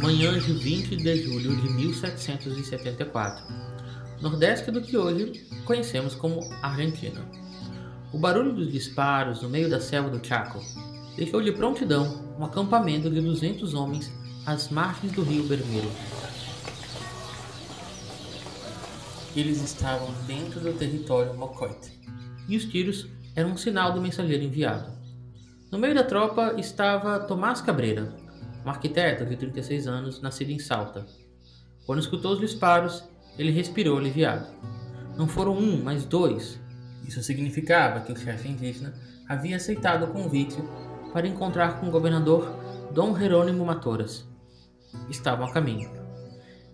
Manhã de 20 de julho de 1774, nordeste do que hoje conhecemos como Argentina. O barulho dos disparos no meio da selva do Chaco deixou de prontidão um acampamento de 200 homens às margens do rio Bermejo. Eles estavam dentro do território Mocoite, e os tiros eram um sinal do mensageiro enviado. No meio da tropa estava Tomás Cabreira, um arquiteto de 36 anos, nascido em Salta. Quando escutou os disparos, ele respirou aliviado. Não foram um, mas dois. Isso significava que o chefe indígena havia aceitado o convite para encontrar com o governador Dom Jerônimo Matoras. Estavam a caminho.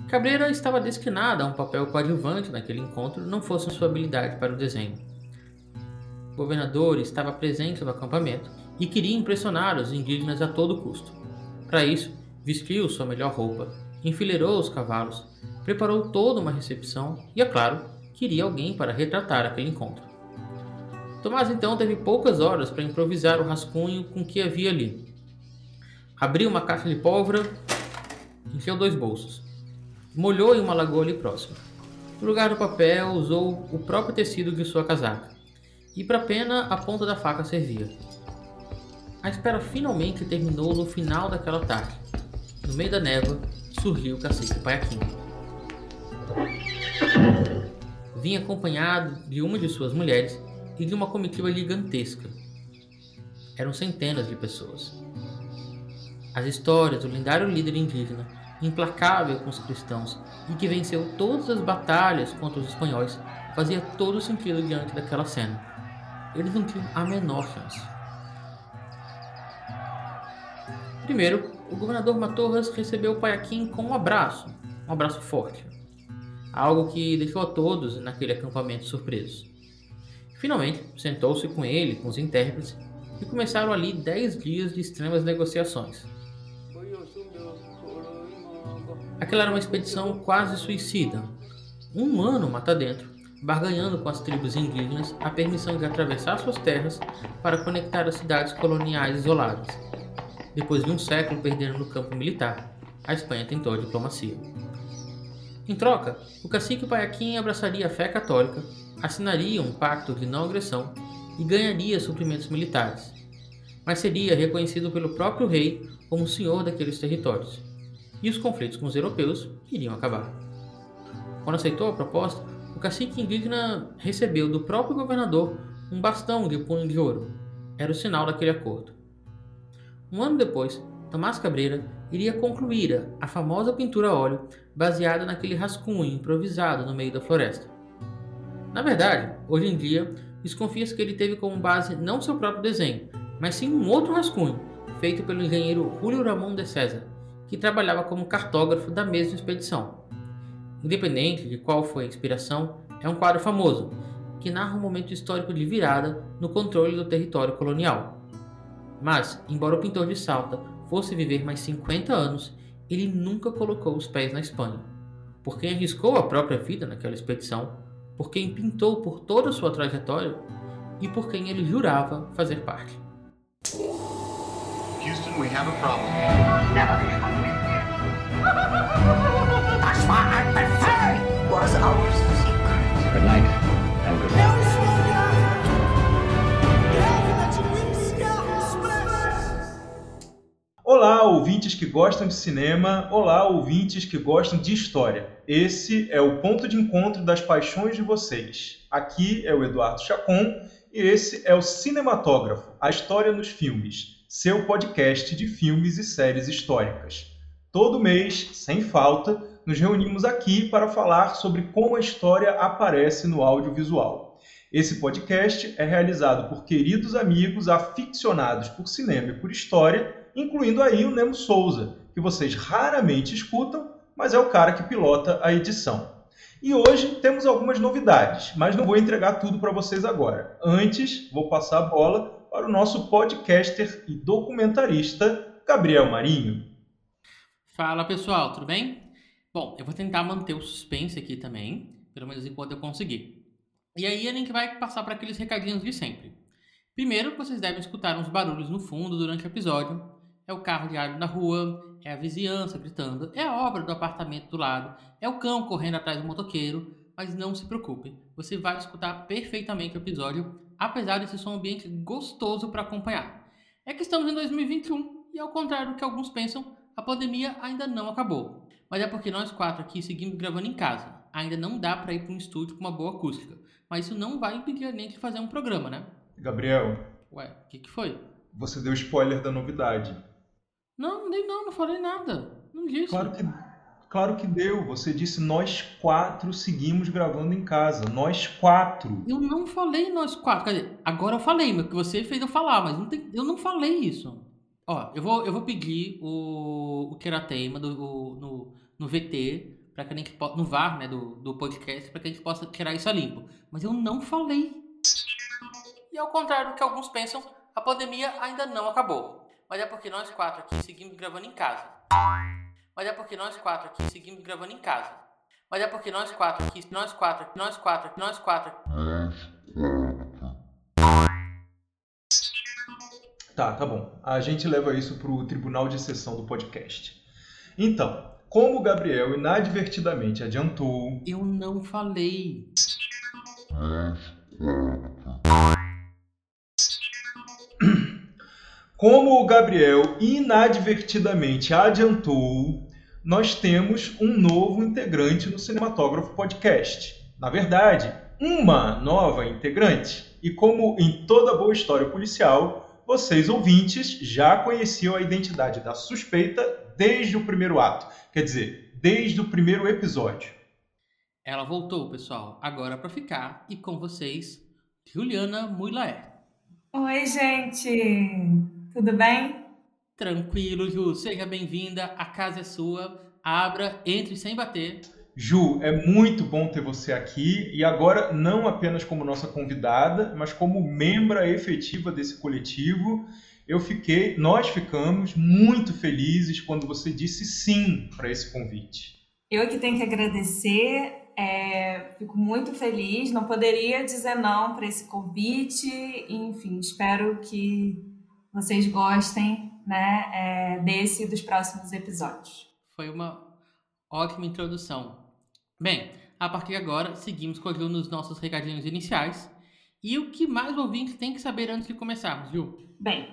Cabreira estava destinada a um papel coadjuvante naquele encontro, não fosse sua habilidade para o desenho. O governador estava presente no acampamento e queria impressionar os indígenas a todo custo. Para isso, vestiu sua melhor roupa, enfileirou os cavalos, preparou toda uma recepção e, é claro, queria alguém para retratar aquele encontro. Tomás então teve poucas horas para improvisar o rascunho com que havia ali. Abriu uma caixa de pólvora, encheu dois bolsos, molhou em uma lagoa ali próxima. No lugar do papel, usou o próprio tecido de sua casaca, e para pena a ponta da faca servia. A espera finalmente terminou no final daquela tarde. No meio da névoa, surgiu o cacique Paiaquim. Vinha acompanhado de uma de suas mulheres e de uma comitiva gigantesca. Eram centenas de pessoas. As histórias do lendário líder indígena, implacável com os cristãos e que venceu todas as batalhas contra os espanhóis, fazia todo sentido diante daquela cena. Eles não tinham a menor chance. Primeiro, o governador Matorras recebeu o Paiaquim com um abraço, um abraço forte. Algo que deixou a todos naquele acampamento surpresos. Finalmente, sentou-se com ele, com os intérpretes, e começaram ali dez dias de extremas negociações. Aquela era uma expedição quase suicida. Um ano mata dentro, barganhando com as tribos indígenas a permissão de atravessar suas terras para conectar as cidades coloniais isoladas. Depois de um século perdendo no campo militar, a Espanha tentou a diplomacia. Em troca, o cacique Paiaquim abraçaria a fé católica assinaria um pacto de não agressão e ganharia suprimentos militares, mas seria reconhecido pelo próprio rei como senhor daqueles territórios, e os conflitos com os europeus iriam acabar. Quando aceitou a proposta, o cacique indígena recebeu do próprio governador um bastão de punho de ouro. Era o sinal daquele acordo. Um ano depois, Tomás Cabreira iria concluir a famosa pintura a óleo baseada naquele rascunho improvisado no meio da floresta. Na verdade, hoje em dia, desconfia-se que ele teve como base não seu próprio desenho, mas sim um outro rascunho, feito pelo engenheiro Julio Ramon de César, que trabalhava como cartógrafo da mesma expedição. Independente de qual foi a inspiração, é um quadro famoso, que narra um momento histórico de virada no controle do território colonial. Mas, embora o pintor de Salta fosse viver mais 50 anos, ele nunca colocou os pés na Espanha. Por quem arriscou a própria vida naquela expedição, por quem pintou por toda a sua trajetória e por quem ele jurava fazer parte. Houston, we have a problem. That's why I prefer was our secret. Good night Olá, ouvintes que gostam de cinema, olá, ouvintes que gostam de história. Esse é o ponto de encontro das paixões de vocês. Aqui é o Eduardo Chacon e esse é o Cinematógrafo, a história nos filmes, seu podcast de filmes e séries históricas. Todo mês, sem falta, nos reunimos aqui para falar sobre como a história aparece no audiovisual. Esse podcast é realizado por queridos amigos aficionados por cinema e por história incluindo aí o Nemo Souza, que vocês raramente escutam, mas é o cara que pilota a edição. E hoje temos algumas novidades, mas não vou entregar tudo para vocês agora. Antes, vou passar a bola para o nosso podcaster e documentarista Gabriel Marinho. Fala pessoal, tudo bem? Bom, eu vou tentar manter o suspense aqui também, pelo menos enquanto eu conseguir. E aí a gente vai passar para aqueles recadinhos de sempre. Primeiro, vocês devem escutar uns barulhos no fundo durante o episódio. É o carro ar na rua, é a vizinhança gritando, é a obra do apartamento do lado, é o cão correndo atrás do motoqueiro, mas não se preocupe, você vai escutar perfeitamente o episódio, apesar desse som ambiente gostoso para acompanhar. É que estamos em 2021 e, ao contrário do que alguns pensam, a pandemia ainda não acabou. Mas é porque nós quatro aqui seguimos gravando em casa. Ainda não dá para ir para um estúdio com uma boa acústica. Mas isso não vai impedir a gente de fazer um programa, né? Gabriel. Ué, o que, que foi? Você deu spoiler da novidade. Não, não dei não, não falei nada. Não disse. Claro que, claro que deu. Você disse nós quatro seguimos gravando em casa. Nós quatro. Eu não falei nós quatro. Quer dizer, agora eu falei, mas que você fez eu falar, mas não tem, eu não falei isso. Ó, eu vou, eu vou pedir o, o Keratema do, o, no, no VT, para que a gente no VAR, né, do, do podcast, para que a gente possa tirar isso a limpo. Mas eu não falei. E ao contrário do que alguns pensam, a pandemia ainda não acabou. Mas é porque nós quatro aqui seguimos gravando em casa. Mas é porque nós quatro aqui seguimos gravando em casa. Mas é porque nós quatro aqui, nós quatro, nós quatro, nós quatro. Tá, tá bom. A gente leva isso para o tribunal de sessão do podcast. Então, como o Gabriel inadvertidamente adiantou. Eu não falei. Como o Gabriel inadvertidamente adiantou, nós temos um novo integrante no Cinematógrafo Podcast. Na verdade, uma nova integrante. E como em toda boa história policial, vocês ouvintes já conheciam a identidade da suspeita desde o primeiro ato, quer dizer, desde o primeiro episódio. Ela voltou, pessoal, agora para ficar e com vocês, Juliana Muilaer. Oi, gente. Tudo bem? Tranquilo, Ju. Seja bem-vinda. A casa é sua. Abra, entre sem bater. Ju, é muito bom ter você aqui e agora não apenas como nossa convidada, mas como membra efetiva desse coletivo. Eu fiquei, nós ficamos muito felizes quando você disse sim para esse convite. Eu que tenho que agradecer, é, fico muito feliz, não poderia dizer não para esse convite, enfim, espero que vocês gostem né, é, desse e dos próximos episódios. Foi uma ótima introdução. Bem, a partir de agora, seguimos com a Ju nos nossos recadinhos iniciais. E o que mais o ouvinte tem que saber antes de começarmos, Ju? Bem,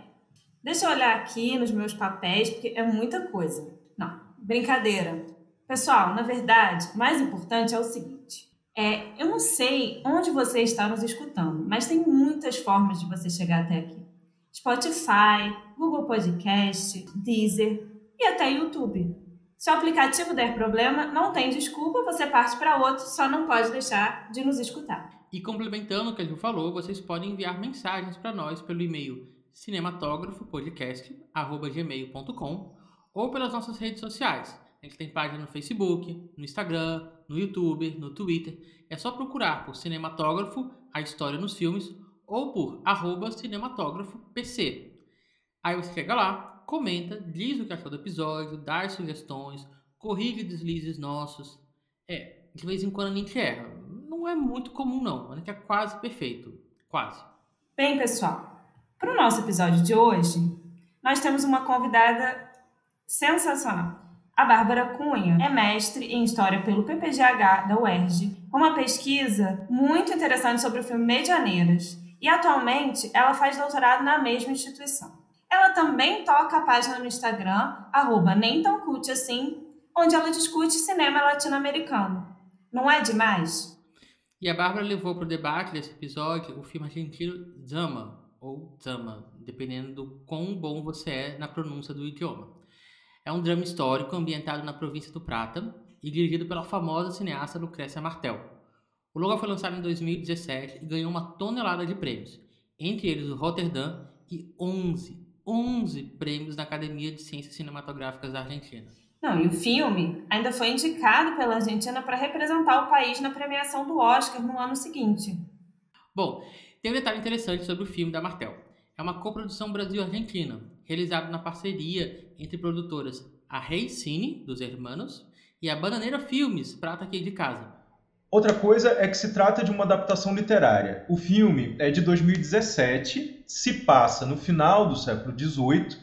deixa eu olhar aqui nos meus papéis, porque é muita coisa. Não, brincadeira. Pessoal, na verdade, o mais importante é o seguinte. É, eu não sei onde você está nos escutando, mas tem muitas formas de você chegar até aqui. Spotify, Google Podcast, Deezer e até YouTube. Se o aplicativo der problema, não tem desculpa, você parte para outro, só não pode deixar de nos escutar. E complementando o que a Ju falou, vocês podem enviar mensagens para nós pelo e-mail cinematógrafopodcast@gmail.com ou pelas nossas redes sociais. A gente tem página no Facebook, no Instagram, no YouTube, no Twitter. É só procurar por Cinematógrafo, a história nos filmes, ou por arroba cinematógrafo.pc. Aí você chega lá, comenta, diz o que achou do episódio, dá sugestões, corrige deslizes nossos. É, de vez em quando a gente erra. Não é muito comum, não. A gente é quase perfeito. Quase. Bem, pessoal, para o nosso episódio de hoje, nós temos uma convidada sensacional. A Bárbara Cunha é mestre em História pelo PPGH da UERJ, uma pesquisa muito interessante sobre o filme Medianeiras, e atualmente ela faz doutorado na mesma instituição. Ela também toca a página no Instagram, arroba nem tão cult assim, onde ela discute cinema latino-americano. Não é demais? E a Bárbara levou para o debate desse episódio o filme argentino Zama, ou Zama, dependendo do quão bom você é na pronúncia do idioma. É um drama histórico ambientado na província do Prata e dirigido pela famosa cineasta Lucrécia Martel. O longa foi lançado em 2017 e ganhou uma tonelada de prêmios, entre eles o Rotterdam e 11 11 prêmios da Academia de Ciências Cinematográficas da Argentina. Não, e o filme ainda foi indicado pela Argentina para representar o país na premiação do Oscar no ano seguinte. Bom, tem um detalhe interessante sobre o filme da Martel. É uma coprodução Brasil-Argentina, realizada na parceria entre produtoras a Rei Cine, dos Hermanos, e a Bananeira Filmes, prata aqui de casa. Outra coisa é que se trata de uma adaptação literária. O filme é de 2017, se passa no final do século XVIII,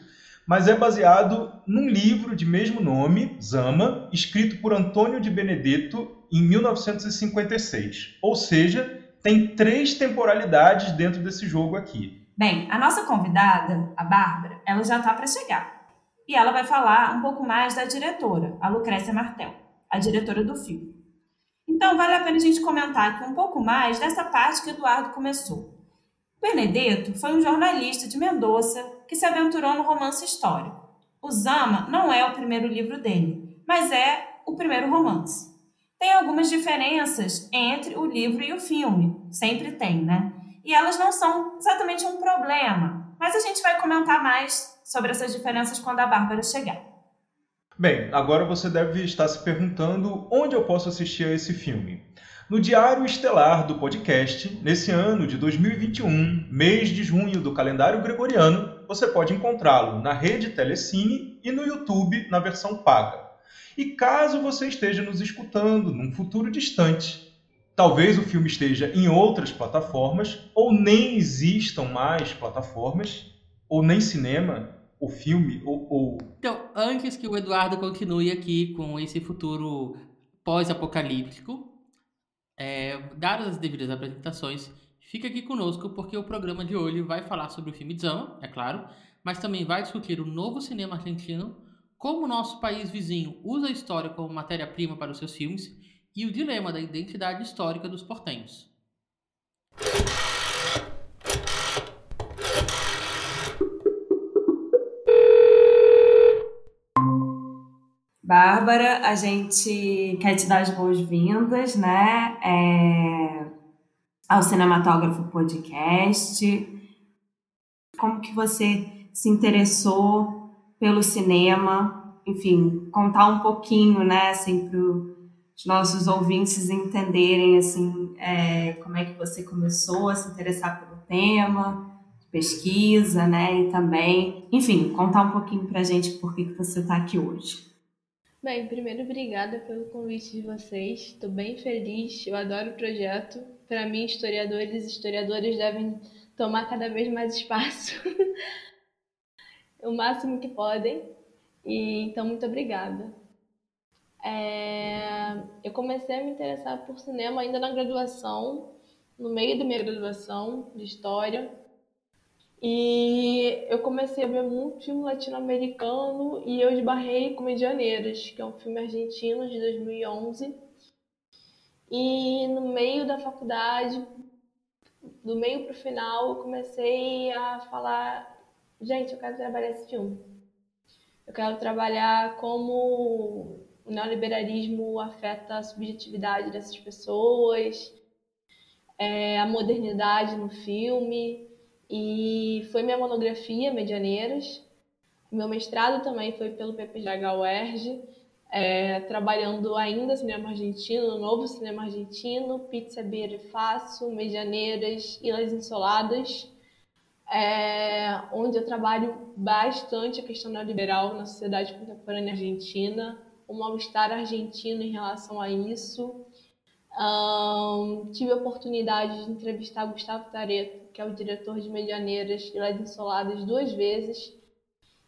mas é baseado num livro de mesmo nome, Zama, escrito por Antônio de Benedetto em 1956. Ou seja, tem três temporalidades dentro desse jogo aqui. Bem, a nossa convidada, a Bárbara, ela já está para chegar. E ela vai falar um pouco mais da diretora, a Lucrécia Martel, a diretora do filme. Então, vale a pena a gente comentar aqui um pouco mais dessa parte que Eduardo começou. Benedetto foi um jornalista de Mendoza que se aventurou no romance histórico. O Zama não é o primeiro livro dele, mas é o primeiro romance. Tem algumas diferenças entre o livro e o filme, sempre tem, né? E elas não são exatamente um problema, mas a gente vai comentar mais sobre essas diferenças quando a Bárbara chegar. Bem, agora você deve estar se perguntando onde eu posso assistir a esse filme. No Diário Estelar do podcast, nesse ano de 2021, mês de junho do calendário gregoriano, você pode encontrá-lo na rede Telecine e no YouTube na versão paga. E caso você esteja nos escutando num futuro distante, talvez o filme esteja em outras plataformas, ou nem existam mais plataformas, ou nem cinema, o filme ou, ou, Então, antes que o Eduardo continue aqui com esse futuro pós-apocalíptico, é, dadas as devidas apresentações, fica aqui conosco porque o programa de hoje vai falar sobre o filme Zama, é claro, mas também vai discutir o novo cinema argentino, como o nosso país vizinho usa a história como matéria-prima para os seus filmes e o dilema da identidade histórica dos portenhos. Bárbara, a gente quer te dar as boas-vindas, né? É, ao Cinematógrafo Podcast. Como que você se interessou pelo cinema? Enfim, contar um pouquinho, né, assim, para os nossos ouvintes entenderem, assim, é, como é que você começou a se interessar pelo tema, pesquisa, né, e também, enfim, contar um pouquinho para a gente por que, que você está aqui hoje. Bem, primeiro, obrigada pelo convite de vocês. Estou bem feliz, eu adoro o projeto. Para mim, historiadores e historiadores devem tomar cada vez mais espaço, o máximo que podem. E então, muito obrigada. É... Eu comecei a me interessar por cinema ainda na graduação, no meio da minha graduação de história. E eu comecei a ver muito filme latino-americano e eu esbarrei com Medianeiras, que é um filme argentino de 2011. E no meio da faculdade, do meio para o final, eu comecei a falar: gente, eu quero trabalhar esse filme. Eu quero trabalhar como o neoliberalismo afeta a subjetividade dessas pessoas, é, a modernidade no filme. E foi minha monografia, Medianeiras. Meu mestrado também foi pelo PPGH UERJ, é, trabalhando ainda cinema argentino, novo cinema argentino, Pizza Beer Fácil, Medianeiras, Ilhas Insoladas, é, onde eu trabalho bastante a questão neoliberal na sociedade contemporânea argentina, o mal-estar argentino em relação a isso. Um, tive a oportunidade de entrevistar Gustavo Tareto, que é o diretor de Medianeiras e Las Insoladas, duas vezes.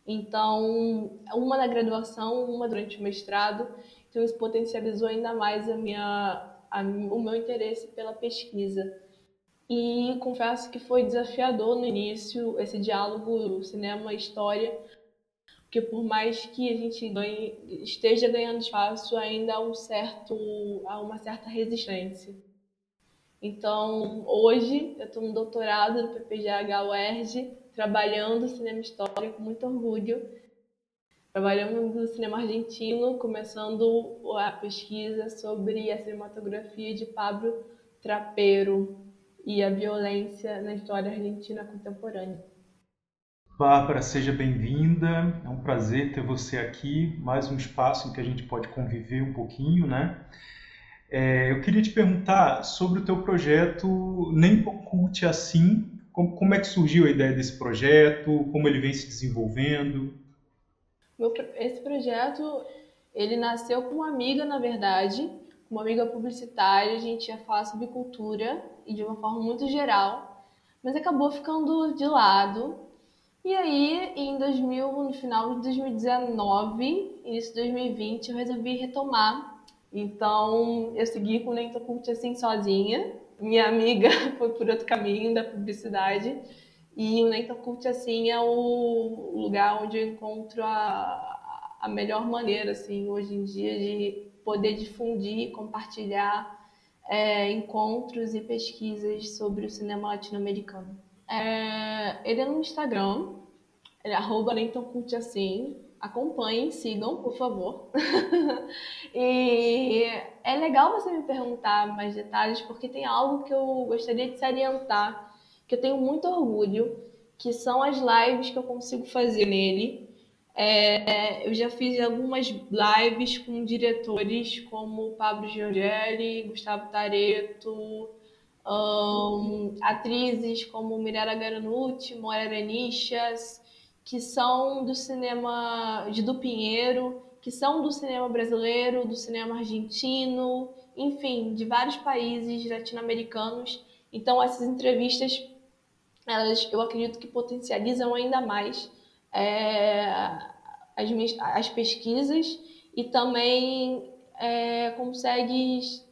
Então, uma na graduação, uma durante o mestrado. Então, isso potencializou ainda mais a minha, a, o meu interesse pela pesquisa. E confesso que foi desafiador no início esse diálogo cinema-história, porque por mais que a gente ganhe, esteja ganhando espaço, ainda há, um certo, há uma certa resistência. Então, hoje, eu estou no doutorado no PPGH UERJ, trabalhando cinema histórico com muito orgulho, trabalhando no cinema argentino, começando a pesquisa sobre a cinematografia de Pablo Trapero e a violência na história argentina contemporânea. Bárbara, seja bem-vinda. É um prazer ter você aqui. Mais um espaço em que a gente pode conviver um pouquinho, né? É, eu queria te perguntar sobre o teu projeto Nem Oculte Assim. Como, como, é que surgiu a ideia desse projeto? Como ele vem se desenvolvendo? Esse projeto, ele nasceu com uma amiga, na verdade, uma amiga publicitária, a gente ia falar sobre cultura e de uma forma muito geral, mas acabou ficando de lado. E aí, em 2000, no final de 2019, início de 2020, eu resolvi retomar. Então, eu segui com o Lenta Cult assim sozinha. Minha amiga foi por outro caminho da publicidade. E o Lenta Cult assim é o lugar onde eu encontro a, a melhor maneira, assim, hoje em dia, de poder difundir, compartilhar é, encontros e pesquisas sobre o cinema latino-americano. É, ele é no Instagram, ele é arroba assim. Acompanhem, sigam, por favor. e é legal você me perguntar mais detalhes, porque tem algo que eu gostaria de salientar, que eu tenho muito orgulho, que são as lives que eu consigo fazer nele é, eu já fiz algumas lives com diretores como Pablo Giorgelli, Gustavo Tareto, um, atrizes como Mirella Garanucci, Moira Nichas, que são do cinema de do Pinheiro, que são do cinema brasileiro, do cinema argentino, enfim, de vários países latino-americanos. Então essas entrevistas, elas, eu acredito que potencializam ainda mais é, as, as pesquisas e também é, consegue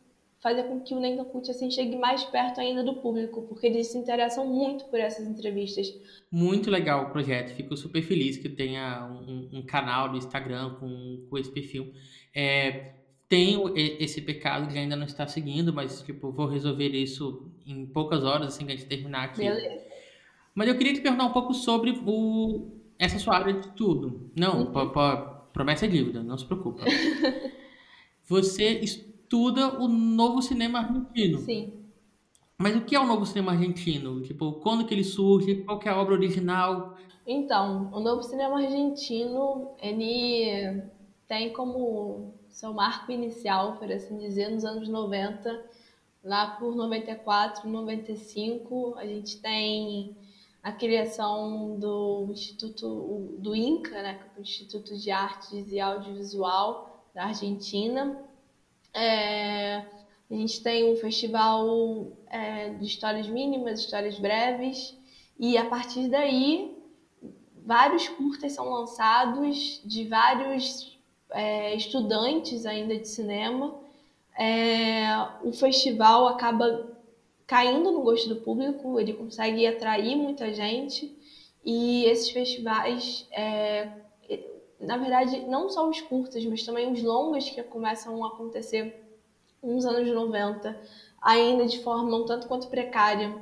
fazer com que o Nathan Cult assim, chegue mais perto ainda do público, porque eles se interessam muito por essas entrevistas. Muito legal o projeto, fico super feliz que tenha um, um canal no Instagram com, com esse perfil. É, tenho esse pecado que ainda não está seguindo, mas tipo, vou resolver isso em poucas horas, assim que a gente terminar aqui. Beleza. Mas eu queria te perguntar um pouco sobre o, essa sua área de tudo. Não, uhum. promessa é dívida, não se preocupa. Você estuda o novo cinema argentino. Sim. Mas o que é o novo cinema argentino? Tipo, quando que ele surge? Qual que é a obra original? Então, o novo cinema argentino, ele tem como seu marco inicial, por assim dizer, nos anos 90, lá por 94, 95, a gente tem a criação do Instituto do INCA, né, é o Instituto de Artes e Audiovisual da Argentina. É, a gente tem um festival é, de histórias mínimas, histórias breves, e a partir daí vários curtas são lançados de vários é, estudantes ainda de cinema. É, o festival acaba caindo no gosto do público, ele consegue atrair muita gente e esses festivais, é, na verdade, não só os curtas, mas também os longas que começam a acontecer nos anos 90, ainda de forma um tanto quanto precária,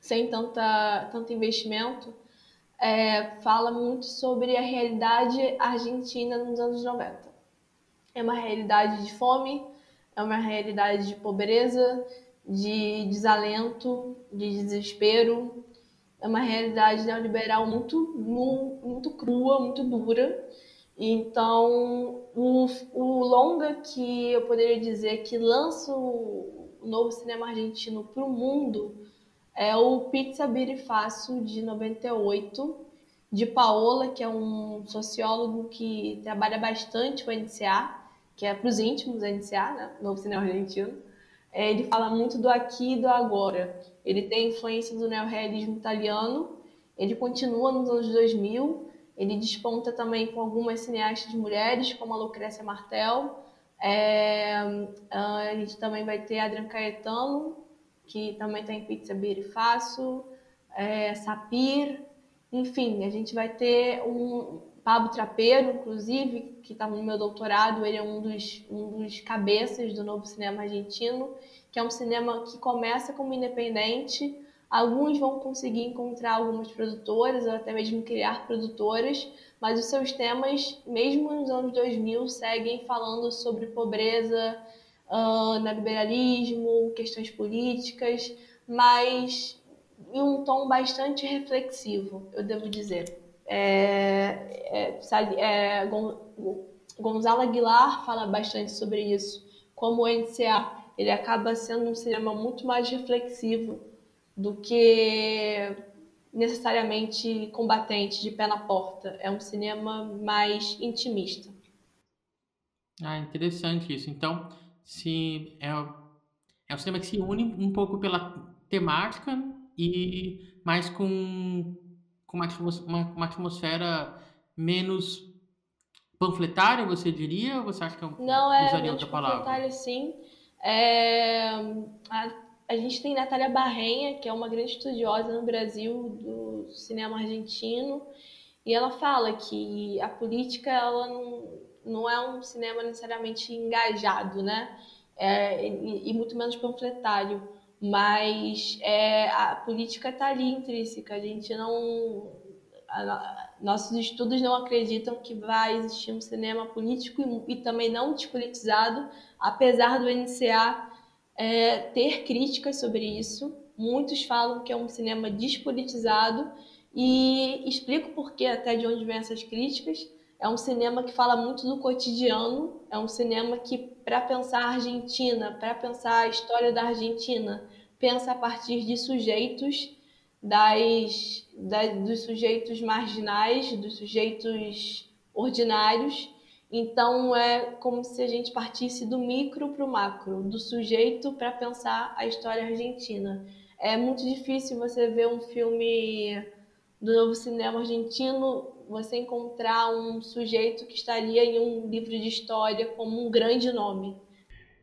sem tanta, tanto investimento, é, fala muito sobre a realidade argentina nos anos 90. É uma realidade de fome, é uma realidade de pobreza, de desalento, de desespero. É uma realidade neoliberal muito, muito crua, muito dura. Então, o, o longa que eu poderia dizer que lança o novo cinema argentino para o mundo é o Pizza Birifacio, de 98, de Paola, que é um sociólogo que trabalha bastante com a NCA, que é para os íntimos a NCA, né? Novo Cinema Argentino é, ele fala muito do aqui e do agora. Ele tem influência do neorrealismo italiano, ele continua nos anos 2000, ele desponta também com algumas cineastas mulheres, como a Lucrécia Martel. É, a gente também vai ter Adrian Caetano, que também tem Pizza Beer Fácil, é, Sapir, enfim, a gente vai ter um Pablo Trapeiro, inclusive, que está no meu doutorado, ele é um dos, um dos cabeças do novo cinema argentino, que é um cinema que começa como independente. Alguns vão conseguir encontrar algumas produtoras ou até mesmo criar produtoras, mas os seus temas, mesmo nos anos 2000, seguem falando sobre pobreza, uh, neoliberalismo, questões políticas, mas em um tom bastante reflexivo, eu devo dizer. É, é, é, Gonzalo Aguilar fala bastante sobre isso, como o NCA ele acaba sendo um cinema muito mais reflexivo do que necessariamente combatente de pé na porta. É um cinema mais intimista. Ah, interessante isso. Então, se é, é um cinema que se une um pouco pela temática e mais com, com uma, uma, uma atmosfera menos panfletária, você diria? Ou você acha que é um, Não, é menos panfletária, sim. É, a, a gente tem Natália Barrenha, que é uma grande estudiosa no Brasil do cinema argentino, e ela fala que a política ela não, não é um cinema necessariamente engajado, né? É, e, e, muito menos panfletário, mas é, a política está ali intrínseca. A gente não, a, nossos estudos não acreditam que vai existir um cinema político e, e também não despolitizado, apesar do NCA é, ter críticas sobre isso. Muitos falam que é um cinema despolitizado e explico por que até de onde vem essas críticas. É um cinema que fala muito do cotidiano, é um cinema que, para pensar a Argentina, para pensar a história da Argentina, pensa a partir de sujeitos, das, das, dos sujeitos marginais, dos sujeitos ordinários. Então, é como se a gente partisse do micro para o macro, do sujeito para pensar a história argentina. É muito difícil você ver um filme do novo cinema argentino, você encontrar um sujeito que estaria em um livro de história como um grande nome.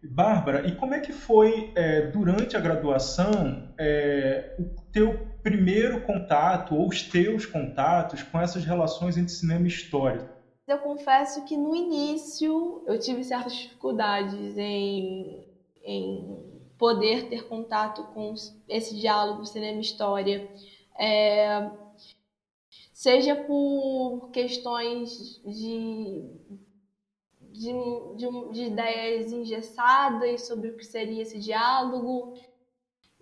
Bárbara, e como é que foi é, durante a graduação é, o teu primeiro contato ou os teus contatos com essas relações entre cinema e história? Eu confesso que no início eu tive certas dificuldades em, em poder ter contato com esse diálogo cinema história. É, seja por questões de, de, de, de, ideias engessadas sobre o que seria esse diálogo,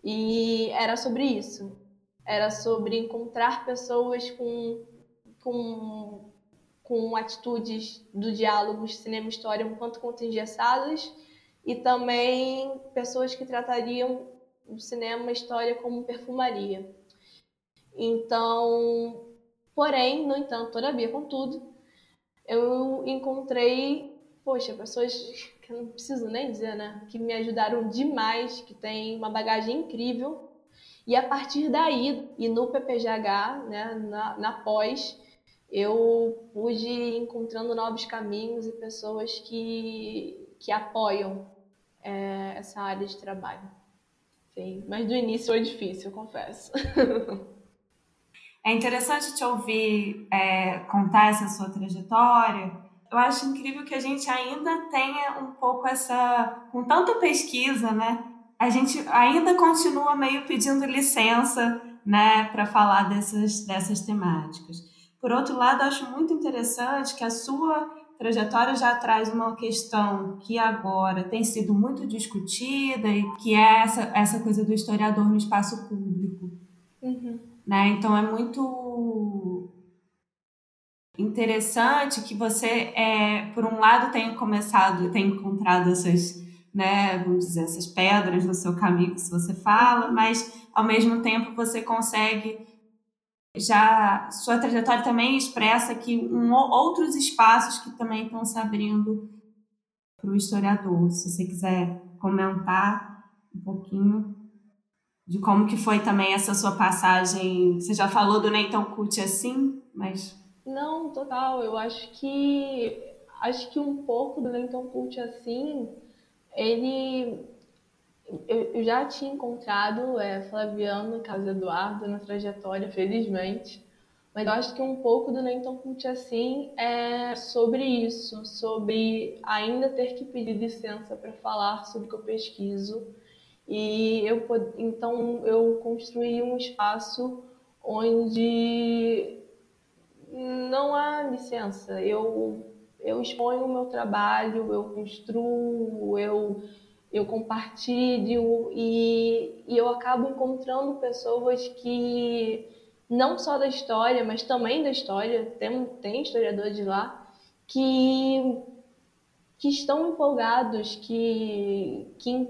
e era sobre isso. Era sobre encontrar pessoas com, com, com atitudes do diálogo cinema-história um quanto quanto engessadas, e também pessoas que tratariam o cinema-história como perfumaria. Então, Porém, no entanto, todavia, contudo, eu encontrei, poxa, pessoas que eu não preciso nem dizer, né? Que me ajudaram demais, que têm uma bagagem incrível. E a partir daí, e no PPGH, né, na, na pós, eu pude ir encontrando novos caminhos e pessoas que, que apoiam é, essa área de trabalho. Sim, mas do início foi difícil, eu confesso. É interessante te ouvir é, contar essa sua trajetória. Eu acho incrível que a gente ainda tenha um pouco essa. Com tanta pesquisa, né? A gente ainda continua meio pedindo licença, né, para falar dessas, dessas temáticas. Por outro lado, acho muito interessante que a sua trajetória já traz uma questão que agora tem sido muito discutida e que é essa, essa coisa do historiador no espaço público. Uhum. Né? Então é muito interessante que você, é, por um lado, tenha começado, tenha encontrado essas, né, vamos dizer, essas pedras no seu caminho que você fala, mas ao mesmo tempo você consegue já sua trajetória também expressa que um, outros espaços que também estão se abrindo para o historiador. Se você quiser comentar um pouquinho de como que foi também essa sua passagem. Você já falou do nem tão assim, mas não, total. Eu acho que acho que um pouco do tão cult assim, ele eu, já tinha encontrado é, Flaviano, Carlos Eduardo na trajetória, felizmente. Mas eu acho que um pouco do Tão Cult Assim é sobre isso, sobre ainda ter que pedir licença para falar sobre o que eu pesquiso e eu então eu construí um espaço onde não há licença. Eu eu exponho o meu trabalho, eu construo, eu eu compartilho e, e eu acabo encontrando pessoas que não só da história, mas também da história, tem, tem historiadores lá, que, que estão empolgados, que, que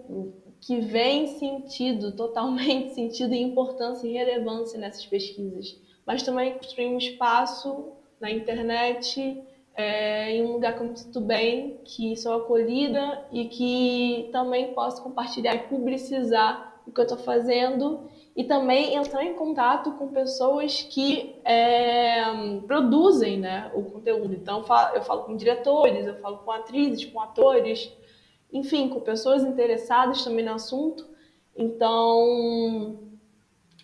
que vem sentido, totalmente sentido e importância e relevância nessas pesquisas. Mas também construir um espaço na internet é, em um lugar que eu me sinto bem, que sou acolhida e que também posso compartilhar e publicizar o que eu estou fazendo e também entrar em contato com pessoas que é, produzem né, o conteúdo. Então, eu falo, com diretores, eu falo com atrizes, com atores, enfim, com pessoas interessadas também no assunto. Então,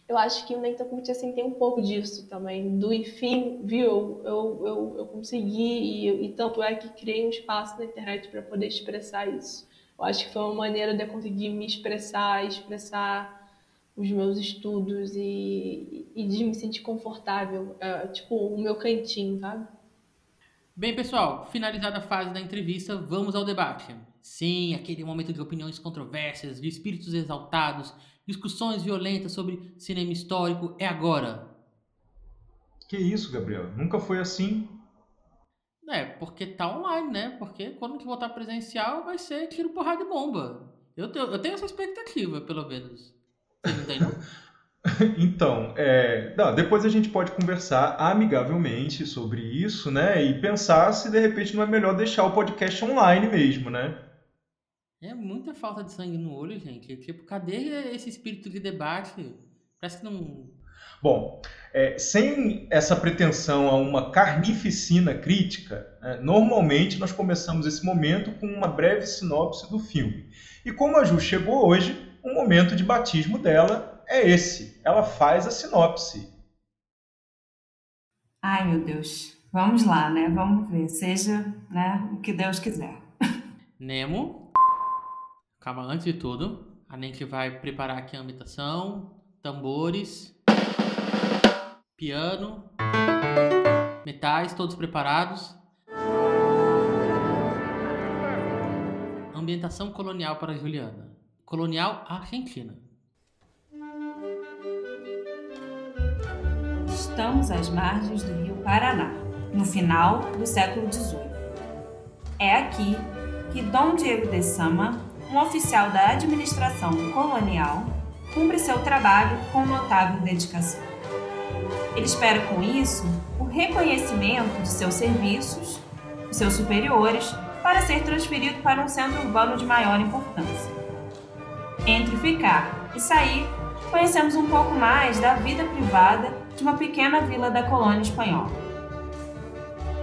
eu acho que o Nectar Cult assim, tem um pouco disso também, do enfim, viu, eu, eu, eu consegui e, e tanto é que criei um espaço na internet para poder expressar isso. Eu acho que foi uma maneira de eu conseguir me expressar, expressar os meus estudos e, e de me sentir confortável, é, tipo o meu cantinho, sabe? Bem, pessoal, finalizada a fase da entrevista, vamos ao debate. Sim, aquele momento de opiniões controversas, de espíritos exaltados, discussões violentas sobre cinema histórico é agora. Que isso, Gabriel? Nunca foi assim. É, porque tá online, né? Porque quando que voltar presencial vai ser tiro, porrada e bomba. Eu, tenho, eu tenho essa expectativa, pelo menos. Você não tem, não? Então, é, não, depois a gente pode conversar amigavelmente sobre isso, né? E pensar se de repente não é melhor deixar o podcast online mesmo, né? É muita falta de sangue no olho, gente. Tipo, cadê esse espírito de debate? Parece que não. Bom, é, sem essa pretensão a uma carnificina crítica, né, normalmente nós começamos esse momento com uma breve sinopse do filme. E como a Ju chegou hoje, o momento de batismo dela é esse. Ela faz a sinopse. Ai, meu Deus. Vamos lá, né? Vamos ver. Seja né, o que Deus quiser. Nemo Calma, antes de tudo, a gente vai preparar aqui a ambientação, tambores, piano, metais, todos preparados. Ambientação colonial para Juliana. Colonial Argentina. Estamos às margens do rio Paraná, no final do século XVIII. É aqui que Dom Diego de Sama um oficial da administração colonial cumpre seu trabalho com notável dedicação. Ele espera com isso o reconhecimento de seus serviços, de seus superiores, para ser transferido para um centro urbano de maior importância. Entre ficar e sair, conhecemos um pouco mais da vida privada de uma pequena vila da colônia espanhola.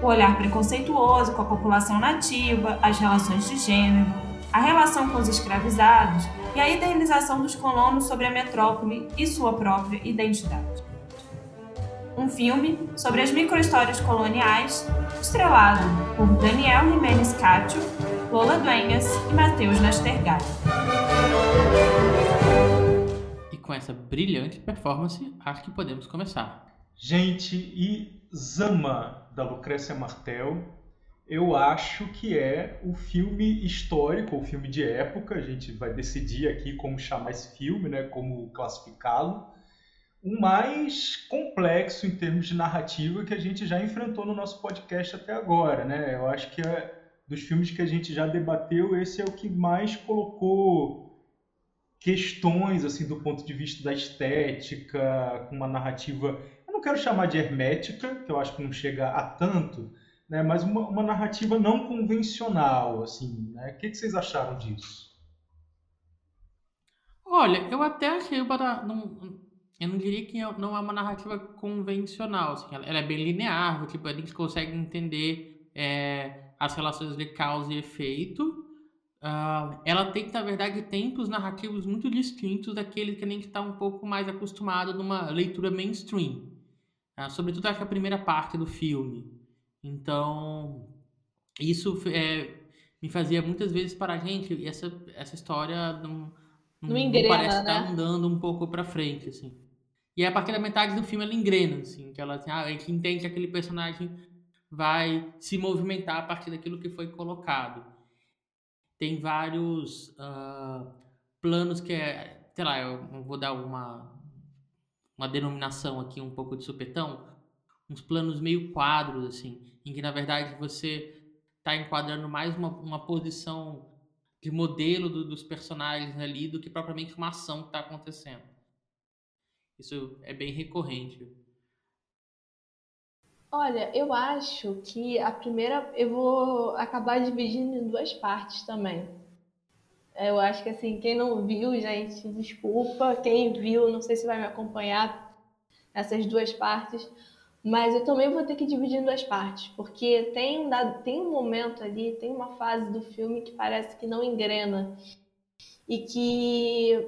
O olhar preconceituoso com a população nativa, as relações de gênero, a relação com os escravizados e a idealização dos colonos sobre a metrópole e sua própria identidade. Um filme sobre as microhistórias coloniais, estrelado por Daniel Jimenez Cacho, Lola Dueñas e Matheus Nastergalli. E com essa brilhante performance, acho que podemos começar. Gente, e Zama, da Lucrécia Martel, eu acho que é o filme histórico, o filme de época. A gente vai decidir aqui como chamar esse filme, né, como classificá-lo. O mais complexo em termos de narrativa que a gente já enfrentou no nosso podcast até agora. Né? Eu acho que é, dos filmes que a gente já debateu, esse é o que mais colocou questões assim do ponto de vista da estética, com uma narrativa, eu não quero chamar de hermética, que eu acho que não chega a tanto, né, mas uma, uma narrativa não convencional, assim, né? O que, que vocês acharam disso? Olha, eu até achei para não, eu não diria que não é uma narrativa convencional, assim, ela, ela é bem linear, tipo, a gente consegue entender é, as relações de causa e efeito. Uh, ela tem, na verdade, tempos narrativos muito distintos daqueles que a gente está um pouco mais acostumado numa leitura mainstream. Uh, sobretudo, acho que a primeira parte do filme. Então, isso é, me fazia muitas vezes para a gente, essa, essa história não, não, não, engrena, parece né? estar andando um pouco para frente, assim. E a partir da metade do filme ela engrena, assim, que ela, assim, ah, a gente entende que aquele personagem vai se movimentar a partir daquilo que foi colocado. Tem vários uh, planos que é, sei lá, eu vou dar uma, uma denominação aqui um pouco de supetão, uns planos meio quadros, assim, em que na verdade você está enquadrando mais uma, uma posição de modelo do, dos personagens ali do que propriamente uma ação que está acontecendo. Isso é bem recorrente. Olha, eu acho que a primeira eu vou acabar dividindo em duas partes também. Eu acho que assim, quem não viu, gente, desculpa. Quem viu, não sei se vai me acompanhar nessas duas partes. Mas eu também vou ter que dividir em duas partes, porque tem um, dado, tem um momento ali, tem uma fase do filme que parece que não engrena. E que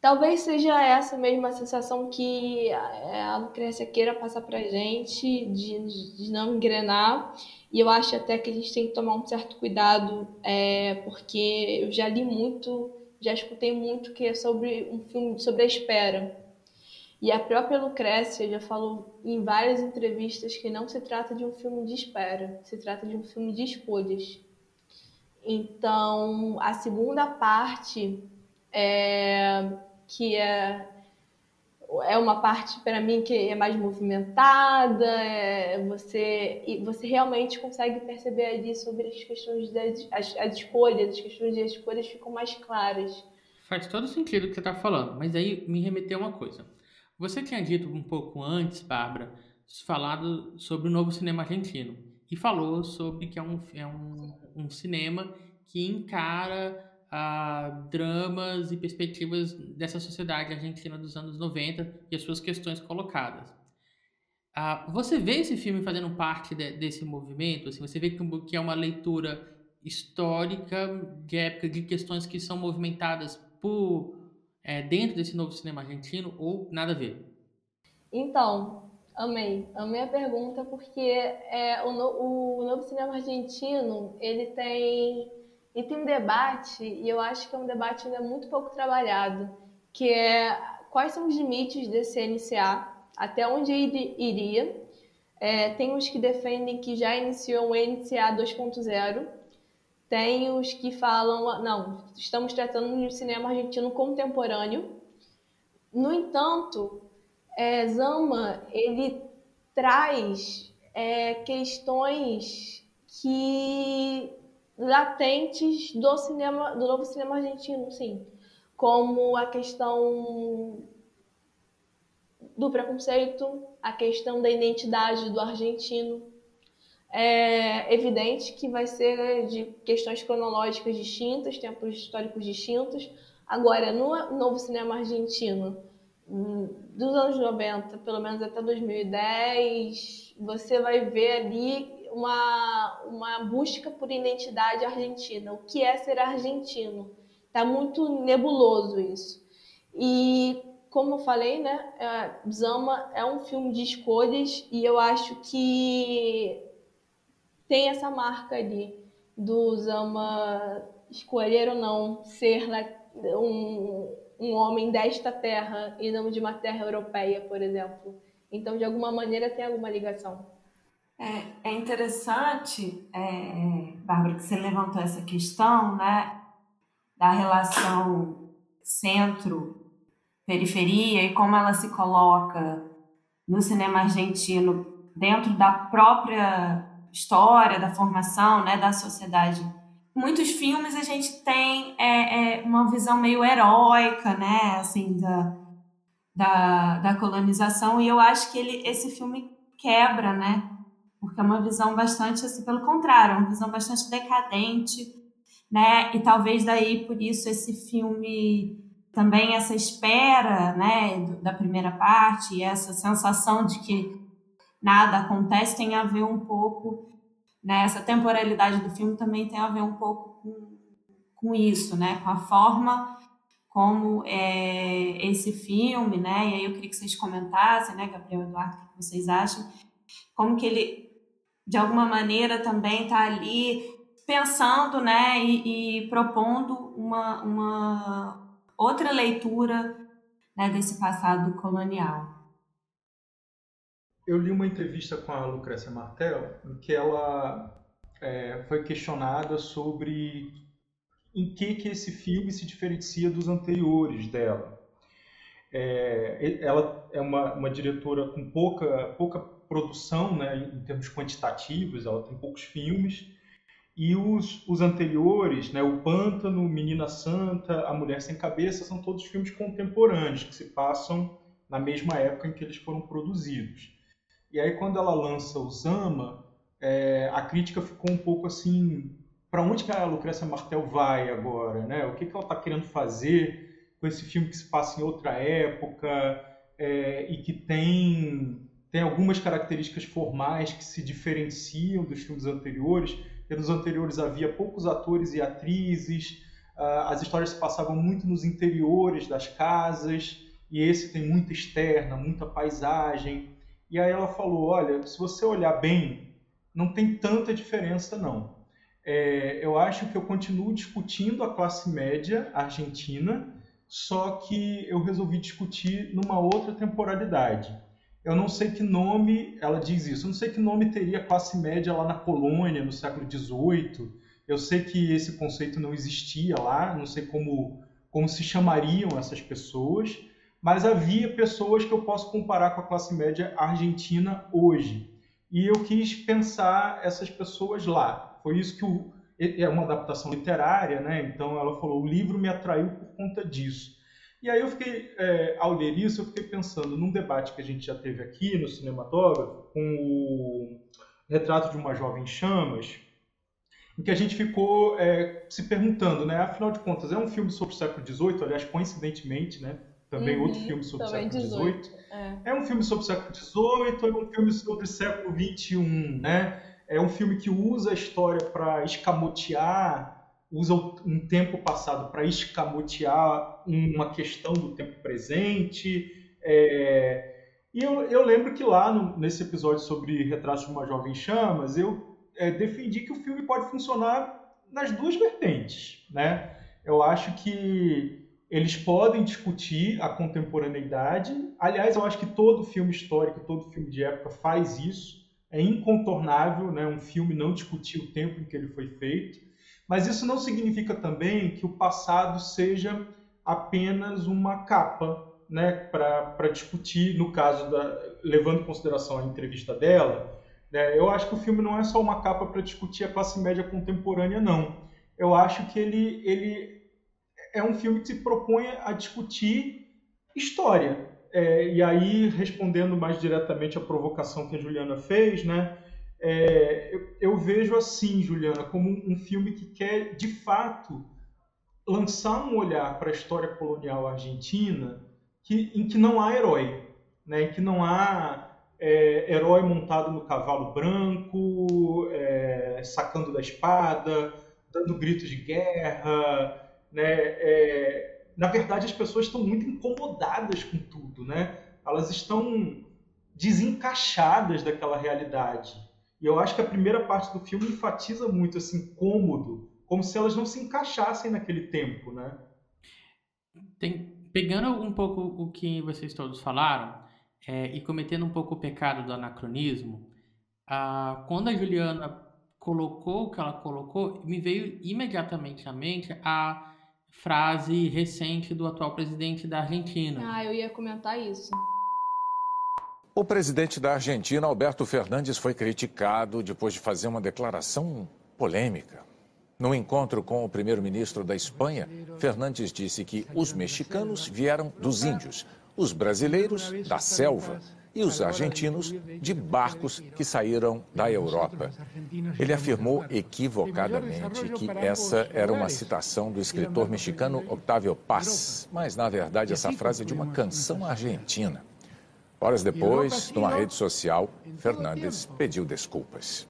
talvez seja essa mesma sensação que a Lucrécia queira passar pra gente, de, de não engrenar. E eu acho até que a gente tem que tomar um certo cuidado, é, porque eu já li muito, já escutei muito que é sobre um filme sobre a espera. E a própria Lucrécia já falou em várias entrevistas que não se trata de um filme de espera, se trata de um filme de escolhas. Então, a segunda parte, é, que é, é uma parte para mim que é mais movimentada, é, você, você realmente consegue perceber ali sobre as questões das as, as escolhas, as questões de escolhas ficam mais claras. Faz todo sentido o que você está falando, mas aí me remeteu uma coisa. Você tinha dito um pouco antes, Bárbara, falado sobre o novo cinema argentino e falou sobre que é um, é um, um cinema que encara ah, dramas e perspectivas dessa sociedade argentina dos anos 90 e as suas questões colocadas. Ah, você vê esse filme fazendo parte de, desse movimento? Assim, você vê que, que é uma leitura histórica de época de questões que são movimentadas por é, dentro desse novo cinema argentino ou nada a ver? Então, amei. Amei a pergunta porque é, o, no, o novo cinema argentino, ele tem, ele tem um debate, e eu acho que é um debate ainda muito pouco trabalhado, que é quais são os limites desse NCA, até onde ele iria. É, tem os que defendem que já iniciou o NCA 2.0, tem os que falam, não, estamos tratando de cinema argentino contemporâneo. No entanto, é, Zama ele traz é, questões que latentes do cinema, do novo cinema argentino, sim, como a questão do preconceito, a questão da identidade do argentino, é evidente que vai ser de questões cronológicas distintas, tempos históricos distintos. Agora, no novo cinema argentino, hum, dos anos 90, pelo menos até 2010, você vai ver ali uma, uma busca por identidade argentina. O que é ser argentino? Está muito nebuloso isso. E, como eu falei, né, é, Zama é um filme de escolhas e eu acho que tem essa marca ali do Zama escolher ou não ser um, um homem desta terra e não de uma terra europeia, por exemplo. Então, de alguma maneira, tem alguma ligação. É, é interessante, é, Bárbara, que você levantou essa questão, né, da relação centro-periferia e como ela se coloca no cinema argentino dentro da própria história, da formação, né, da sociedade. Muitos filmes a gente tem é, é, uma visão meio heróica, né, assim, da, da, da colonização, e eu acho que ele, esse filme quebra, né, porque é uma visão bastante, assim, pelo contrário, é uma visão bastante decadente, né, e talvez daí por isso esse filme também essa espera, né, da primeira parte, e essa sensação de que nada acontece tem a ver um pouco, né, essa temporalidade do filme também tem a ver um pouco com, com isso, né, com a forma como é, esse filme, né, e aí eu queria que vocês comentassem, né, Gabriel Eduardo, o que vocês acham, como que ele, de alguma maneira, também está ali pensando, né, e, e propondo uma, uma outra leitura né, desse passado colonial eu li uma entrevista com a Lucrécia Martel em que ela é, foi questionada sobre em que, que esse filme se diferencia dos anteriores dela. É, ela é uma, uma, diretora com pouca, pouca produção né, em termos quantitativos, ela tem poucos filmes, e os, os anteriores, né, O Pântano, Menina Santa, A Mulher Sem Cabeça, são todos filmes contemporâneos, que se passam na mesma época em que eles foram produzidos. E aí, quando ela lança o Zama, é, a crítica ficou um pouco assim: para onde que a Lucrécia Martel vai agora? Né? O que, que ela está querendo fazer com esse filme que se passa em outra época é, e que tem, tem algumas características formais que se diferenciam dos filmes anteriores? Porque nos anteriores havia poucos atores e atrizes, as histórias se passavam muito nos interiores das casas, e esse tem muita externa, muita paisagem. E aí ela falou: olha, se você olhar bem, não tem tanta diferença não. É, eu acho que eu continuo discutindo a classe média argentina, só que eu resolvi discutir numa outra temporalidade. Eu não sei que nome, ela diz isso, eu não sei que nome teria a classe média lá na colônia, no século XVIII. Eu sei que esse conceito não existia lá, não sei como, como se chamariam essas pessoas, mas havia pessoas que eu posso comparar com a classe média argentina hoje. E eu quis pensar essas pessoas lá. Foi isso que o, é uma adaptação literária, né? Então ela falou: o livro me atraiu por conta disso. E aí eu fiquei, é, ao ler isso, eu fiquei pensando num debate que a gente já teve aqui no cinematógrafo com o retrato de uma jovem chamas, em que a gente ficou é, se perguntando, né? Afinal de contas, é um filme sobre o século XVIII, aliás, coincidentemente, né? Também uhum, outro filme sobre o século XVIII. É. é. um filme sobre o século XVIII, é um filme sobre o século XXI, né? É um filme que usa a história para escamotear, usa um tempo passado para escamotear uma questão do tempo presente. É... E eu, eu, lembro que lá no, nesse episódio sobre Retratos de uma Jovem Chamas, eu é, defendi que o filme pode funcionar nas duas vertentes, né? Eu acho que eles podem discutir a contemporaneidade. Aliás, eu acho que todo filme histórico, todo filme de época faz isso. É incontornável né, um filme não discutir o tempo em que ele foi feito. Mas isso não significa também que o passado seja apenas uma capa né, para discutir, no caso, da, levando em consideração a entrevista dela. Né, eu acho que o filme não é só uma capa para discutir a classe média contemporânea, não. Eu acho que ele, ele é um filme que se propõe a discutir história. É, e aí, respondendo mais diretamente à provocação que a Juliana fez, né, é, eu, eu, vejo assim, Juliana, como um, filme que quer, de fato, lançar um olhar para a história colonial argentina que, em que não há herói, né, em que não há é, herói montado no cavalo branco, é, sacando da espada, dando gritos de guerra, né? É, na verdade, as pessoas estão muito incomodadas com tudo, né? Elas estão desencaixadas daquela realidade. E eu acho que a primeira parte do filme enfatiza muito esse incômodo, como se elas não se encaixassem naquele tempo, né? Tem, pegando um pouco o que vocês todos falaram é, e cometendo um pouco o pecado do anacronismo, quando a Juliana colocou o que ela colocou, me veio imediatamente à mente a frase recente do atual presidente da Argentina. Ah, eu ia comentar isso. O presidente da Argentina, Alberto Fernandes, foi criticado depois de fazer uma declaração polêmica. No encontro com o primeiro-ministro da Espanha, Fernandes disse que os mexicanos vieram dos índios, os brasileiros da selva e os argentinos de barcos que saíram da Europa. Ele afirmou equivocadamente que essa era uma citação do escritor mexicano Octavio Paz, mas na verdade essa frase é de uma canção argentina. Horas depois, numa rede social, Fernandes pediu desculpas.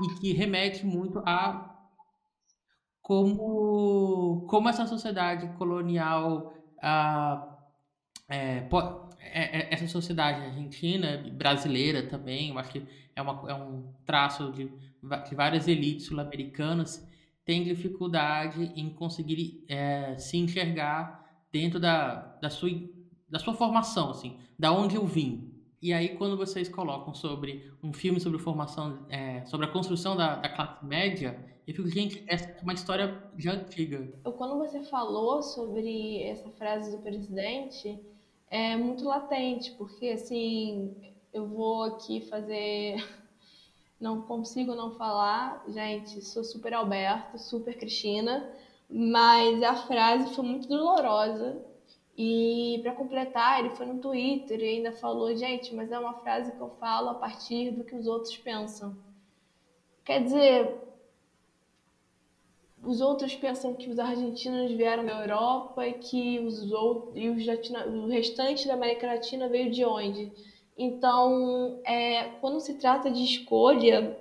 E que remete muito a como, como essa sociedade colonial uh, é, é, é, essa sociedade argentina, brasileira também, eu acho que é, uma, é um traço de, de várias elites sul-americanas, tem dificuldade em conseguir é, se enxergar dentro da, da, sua, da sua formação, assim, da onde eu vim. E aí, quando vocês colocam sobre um filme sobre formação, é, sobre a construção da, da, classe média, eu fico, gente, essa é uma história já antiga. Quando você falou sobre essa frase do presidente, é muito latente, porque assim, eu vou aqui fazer. Não consigo não falar, gente, sou super Alberto, super Cristina, mas a frase foi muito dolorosa E para completar, ele foi no Twitter e ainda falou: gente, mas é uma frase que eu falo a partir do que os outros pensam. Quer dizer, os outros pensam que os argentinos vieram da Europa e que os outros, e os o restante da América Latina veio de onde? Então, é, quando se trata de escolha,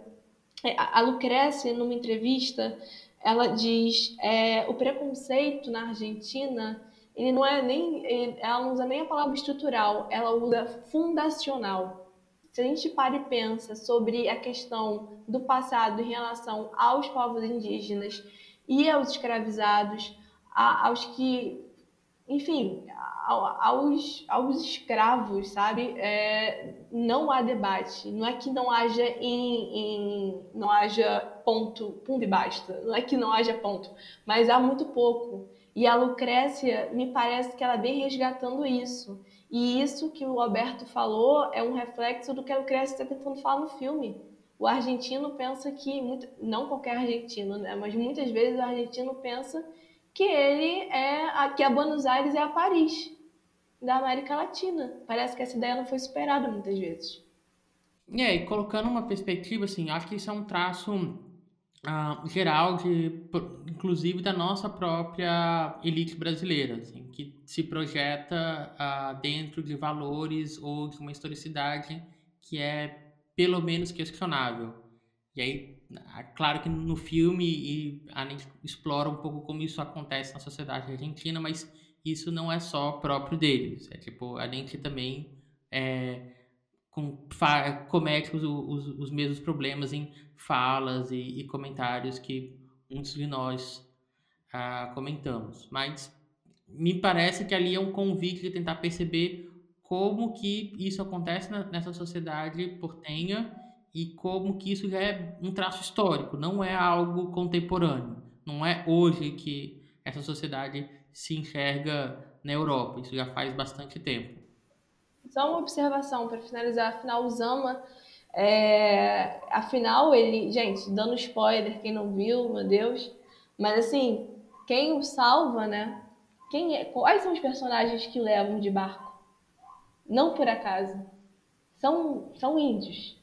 é, a Lucrécia, numa entrevista, ela diz é, o preconceito na Argentina ele não é nem ela não usa nem a palavra estrutural ela usa fundacional se a gente para e pensa sobre a questão do passado em relação aos povos indígenas e aos escravizados aos que enfim aos, aos escravos sabe é, não há debate não é que não haja em, em não haja ponto ponto e basta não é que não haja ponto mas há muito pouco e a Lucrécia, me parece que ela vem resgatando isso. E isso que o Alberto falou é um reflexo do que a Lucrécia está tentando falar no filme. O argentino pensa que, muito, não qualquer argentino, né, mas muitas vezes o argentino pensa que ele é, que a Buenos Aires é a Paris da América Latina. Parece que essa ideia não foi superada muitas vezes. É, e colocando uma perspectiva, assim, acho que isso é um traço uh, geral, de, inclusive da nossa própria elite brasileira, assim, que se projeta uh, dentro de valores ou de uma historicidade que é pelo menos questionável. E aí, é claro que no filme e a gente explora um pouco como isso acontece na sociedade argentina, mas isso não é só próprio deles. É tipo, a gente também é, com, comete os, os, os, mesmos problemas em falas e, e, comentários que muitos de nós ah, comentamos. Mas me parece que ali é um convite de tentar perceber como que isso acontece na, nessa sociedade portenha e como que isso já é um traço histórico, não é algo contemporâneo. Não é hoje que essa sociedade se enxerga na Europa. Isso já faz bastante tempo. Só uma observação para finalizar. Afinal, o Zama, é... afinal, ele. Gente, dando spoiler, quem não viu, meu Deus. Mas assim, quem o salva, né? Quem é... Quais são os personagens que levam de barco? Não por acaso. São, são índios.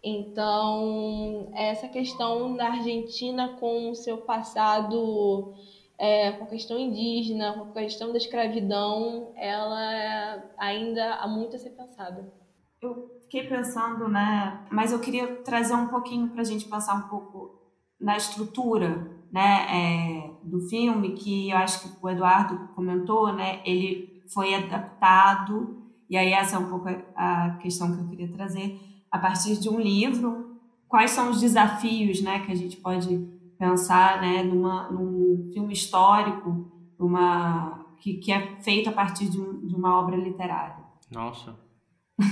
Então, essa questão da Argentina com o seu passado é, com a questão indígena, com a questão da escravidão, ela ainda há muito a ser pensada. Eu fiquei pensando, né? Mas eu queria trazer um pouquinho para a gente pensar um pouco na estrutura, né, é, do filme, que eu acho que o Eduardo comentou, né? Ele foi adaptado e aí essa é um pouco a questão que eu queria trazer a partir de um livro. Quais são os desafios, né, que a gente pode pensar né, numa, num filme histórico uma, que, que é feito a partir de, um, de uma obra literária. Nossa.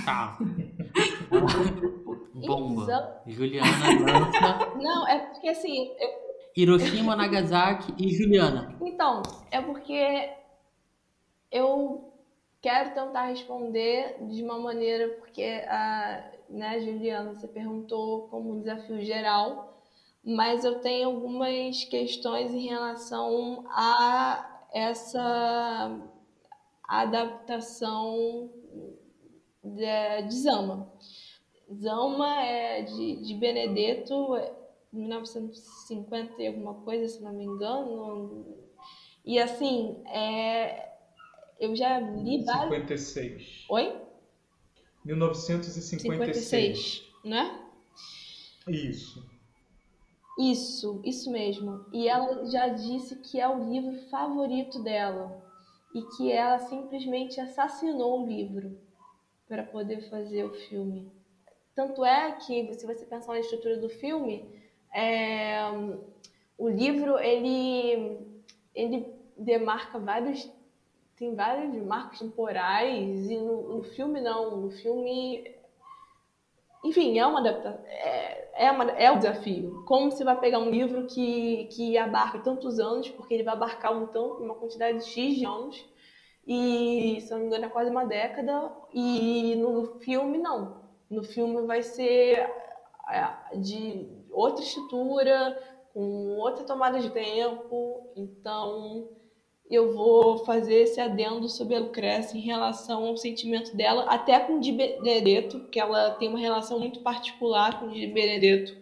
Tá. Bomba. Juliana lança. Não, é porque assim. Eu... Hiroshima, Nagasaki e Juliana. Então, é porque eu quero tentar responder de uma maneira, porque a né, Juliana, você perguntou como um desafio geral mas eu tenho algumas questões em relação a essa adaptação de, de Zama. Zama é de, de Benedetto, 1950 e alguma coisa, se não me engano. E assim, é, eu já li vários. 56. Oi? 1956. 56, né? Isso. Isso, isso mesmo. E ela já disse que é o livro favorito dela e que ela simplesmente assassinou o livro para poder fazer o filme. Tanto é que, se você pensar na estrutura do filme, é, o livro ele, ele demarca vários tem vários marcos temporais e no, no filme não. No filme enfim, é uma adaptação, é, é, uma, é um desafio. Como você vai pegar um livro que, que abarca tantos anos, porque ele vai abarcar um tanto, uma quantidade de X de anos, e se não me engano é quase uma década, e no filme não. No filme vai ser é, de outra estrutura, com outra tomada de tempo, então eu vou fazer esse adendo sobre a Lucrécia em relação ao sentimento dela, até com o de Benedetto, que ela tem uma relação muito particular com o de Benedetto,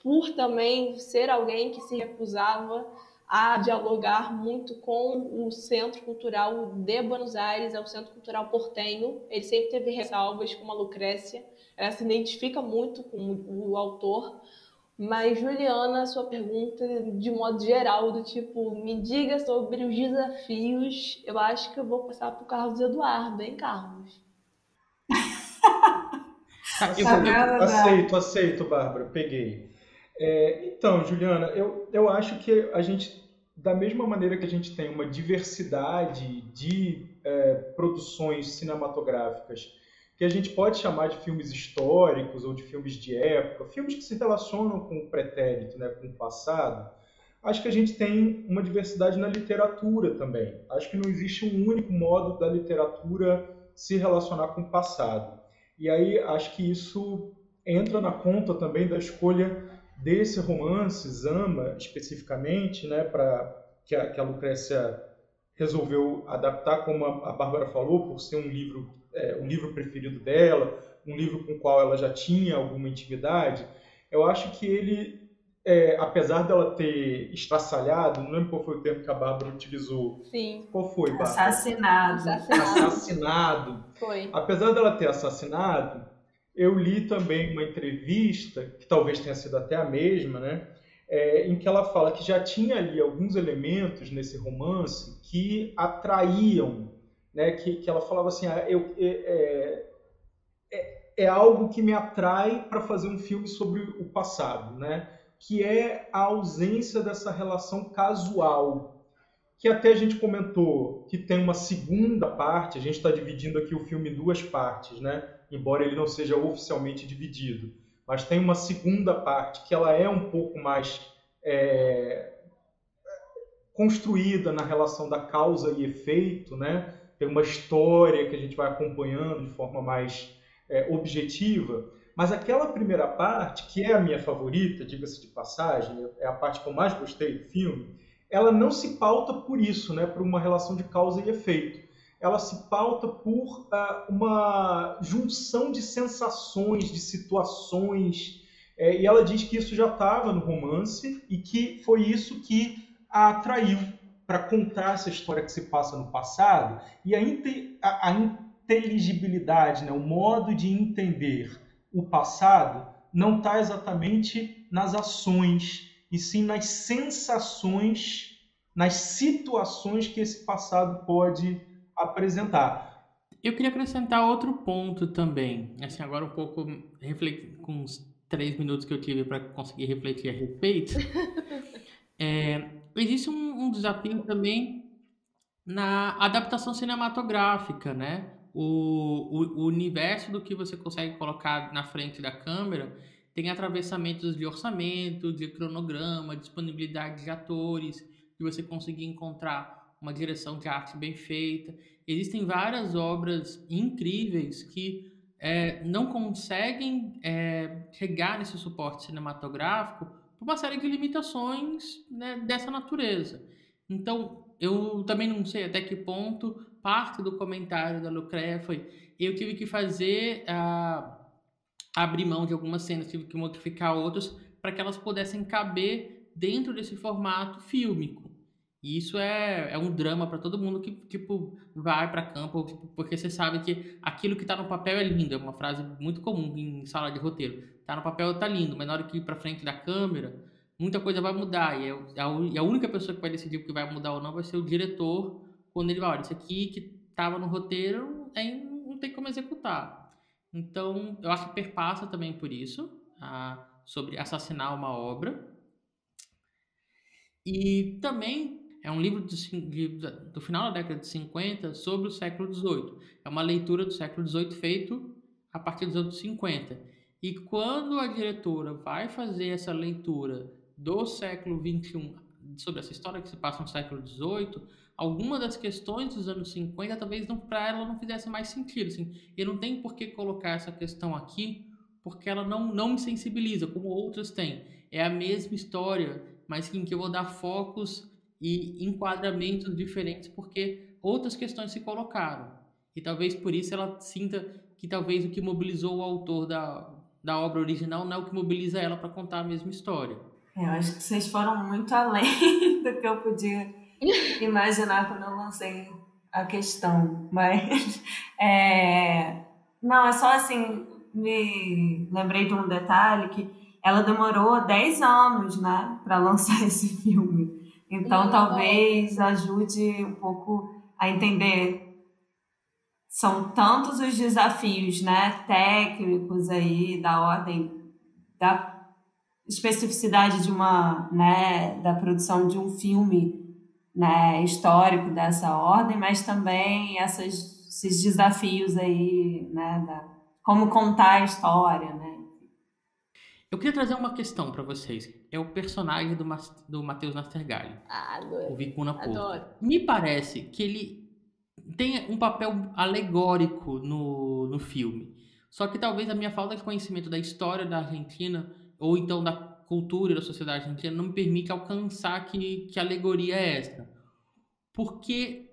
por também ser alguém que se recusava a dialogar muito com o Centro Cultural de Buenos Aires, é o Centro Cultural Portenho. Ele sempre teve ressalvas com a Lucrécia, ela se identifica muito com o autor, mas, Juliana, sua pergunta, de modo geral, do tipo, me diga sobre os desafios, eu acho que eu vou passar para o Carlos Eduardo, hein, Carlos? aceito, aceito, Bárbara, peguei. É, então, Juliana, eu, eu acho que a gente, da mesma maneira que a gente tem uma diversidade de é, produções cinematográficas que a gente pode chamar de filmes históricos ou de filmes de época, filmes que se relacionam com o pretérito, né, com o passado, acho que a gente tem uma diversidade na literatura também. Acho que não existe um único modo da literatura se relacionar com o passado. E aí acho que isso entra na conta também da escolha desse romance, Zama, especificamente, né, para que, que a Lucrécia resolveu adaptar, como a Bárbara falou, por ser um livro é, o livro preferido dela, um livro com o qual ela já tinha alguma intimidade, eu acho que ele, é, apesar dela ter estraçalhado, não lembro qual foi o termo que a Bárbara utilizou. Sim. Qual foi, Bárbara? Assassinado. Assassinado. Foi. Apesar dela ter assassinado, eu li também uma entrevista, que talvez tenha sido até a mesma, né? É, em que ela fala que já tinha ali alguns elementos nesse romance que atraíam né, que, que ela falava assim, ah, eu, é, é, é, é algo que me atrai para fazer um filme sobre o passado, né, que é a ausência dessa relação casual, que até a gente comentou que tem uma segunda parte, a gente está dividindo aqui o filme em duas partes, né, embora ele não seja oficialmente dividido, mas tem uma segunda parte que ela é um pouco mais é, construída na relação da causa e efeito, né? Tem uma história que a gente vai acompanhando de forma mais é, objetiva. Mas aquela primeira parte, que é a minha favorita, diga-se de passagem, é a parte que eu mais gostei do filme, ela não se pauta por isso, né, por uma relação de causa e efeito. Ela se pauta por uh, uma junção de sensações, de situações. É, e ela diz que isso já estava no romance e que foi isso que a atraiu para contar essa história que se passa no passado e a, a, a inteligibilidade, né, o modo de entender o passado não está exatamente nas ações e sim nas sensações, nas situações que esse passado pode apresentar. Eu queria acrescentar outro ponto também, assim agora um pouco com os três minutos que eu tive para conseguir refletir a respeito. É, existe um, um, desafio também na adaptação cinematográfica, né? O, o, o, universo do que você consegue colocar na frente da câmera tem atravessamentos de orçamento, de cronograma, disponibilidade de atores, de você conseguir encontrar uma direção de arte bem feita. Existem várias obras incríveis que é, não conseguem é, chegar nesse suporte cinematográfico uma série de limitações né, dessa natureza. Então, eu também não sei até que ponto parte do comentário da Lucréia foi eu tive que fazer uh, abrir mão de algumas cenas, tive que modificar outras para que elas pudessem caber dentro desse formato fílmico. E isso é, é um drama para todo mundo que tipo vai para campo, porque você sabe que aquilo que está no papel é lindo, é uma frase muito comum em sala de roteiro tá no papel tá lindo, mas na hora que ir para frente da câmera, muita coisa vai mudar. E, é, a, e a única pessoa que vai decidir o que vai mudar ou não vai ser o diretor, quando ele vai, olha, isso aqui que tava no roteiro, aí não tem como executar. Então, eu acho que perpassa também por isso, a, sobre assassinar uma obra. E também é um livro do, do final da década de 50 sobre o século XVIII. É uma leitura do século XVIII feito a partir dos anos 50. E quando a diretora vai fazer essa leitura do século XXI, sobre essa história que se passa no século XVIII, alguma das questões dos anos 50 talvez não para ela não fizesse mais sentido. Assim, eu não tenho por que colocar essa questão aqui, porque ela não, não me sensibiliza, como outras têm. É a mesma história, mas em que eu vou dar focos e enquadramentos diferentes porque outras questões se colocaram. E talvez por isso ela sinta que talvez o que mobilizou o autor da, da obra original não é o que mobiliza ela para contar a mesma história. Eu acho que vocês foram muito além do que eu podia imaginar quando eu lancei a questão. Mas, é... não, é só assim, me lembrei de um detalhe que ela demorou 10 anos, né, para lançar esse filme. Então, talvez ajude um pouco a entender. São tantos os desafios, né, técnicos aí da ordem da especificidade de uma, né, da produção de um filme, né, histórico dessa ordem, mas também essas, esses desafios aí, né, da como contar a história, né? Eu queria trazer uma questão para vocês. É o personagem do, Mas, do Matheus Nastergalli. Ah, adoro. O Vicuna Porto. Adoro. Me parece que ele tem um papel alegórico no, no filme. Só que talvez a minha falta de conhecimento da história da Argentina, ou então da cultura e da sociedade argentina, não me permite alcançar que, que alegoria é essa. Porque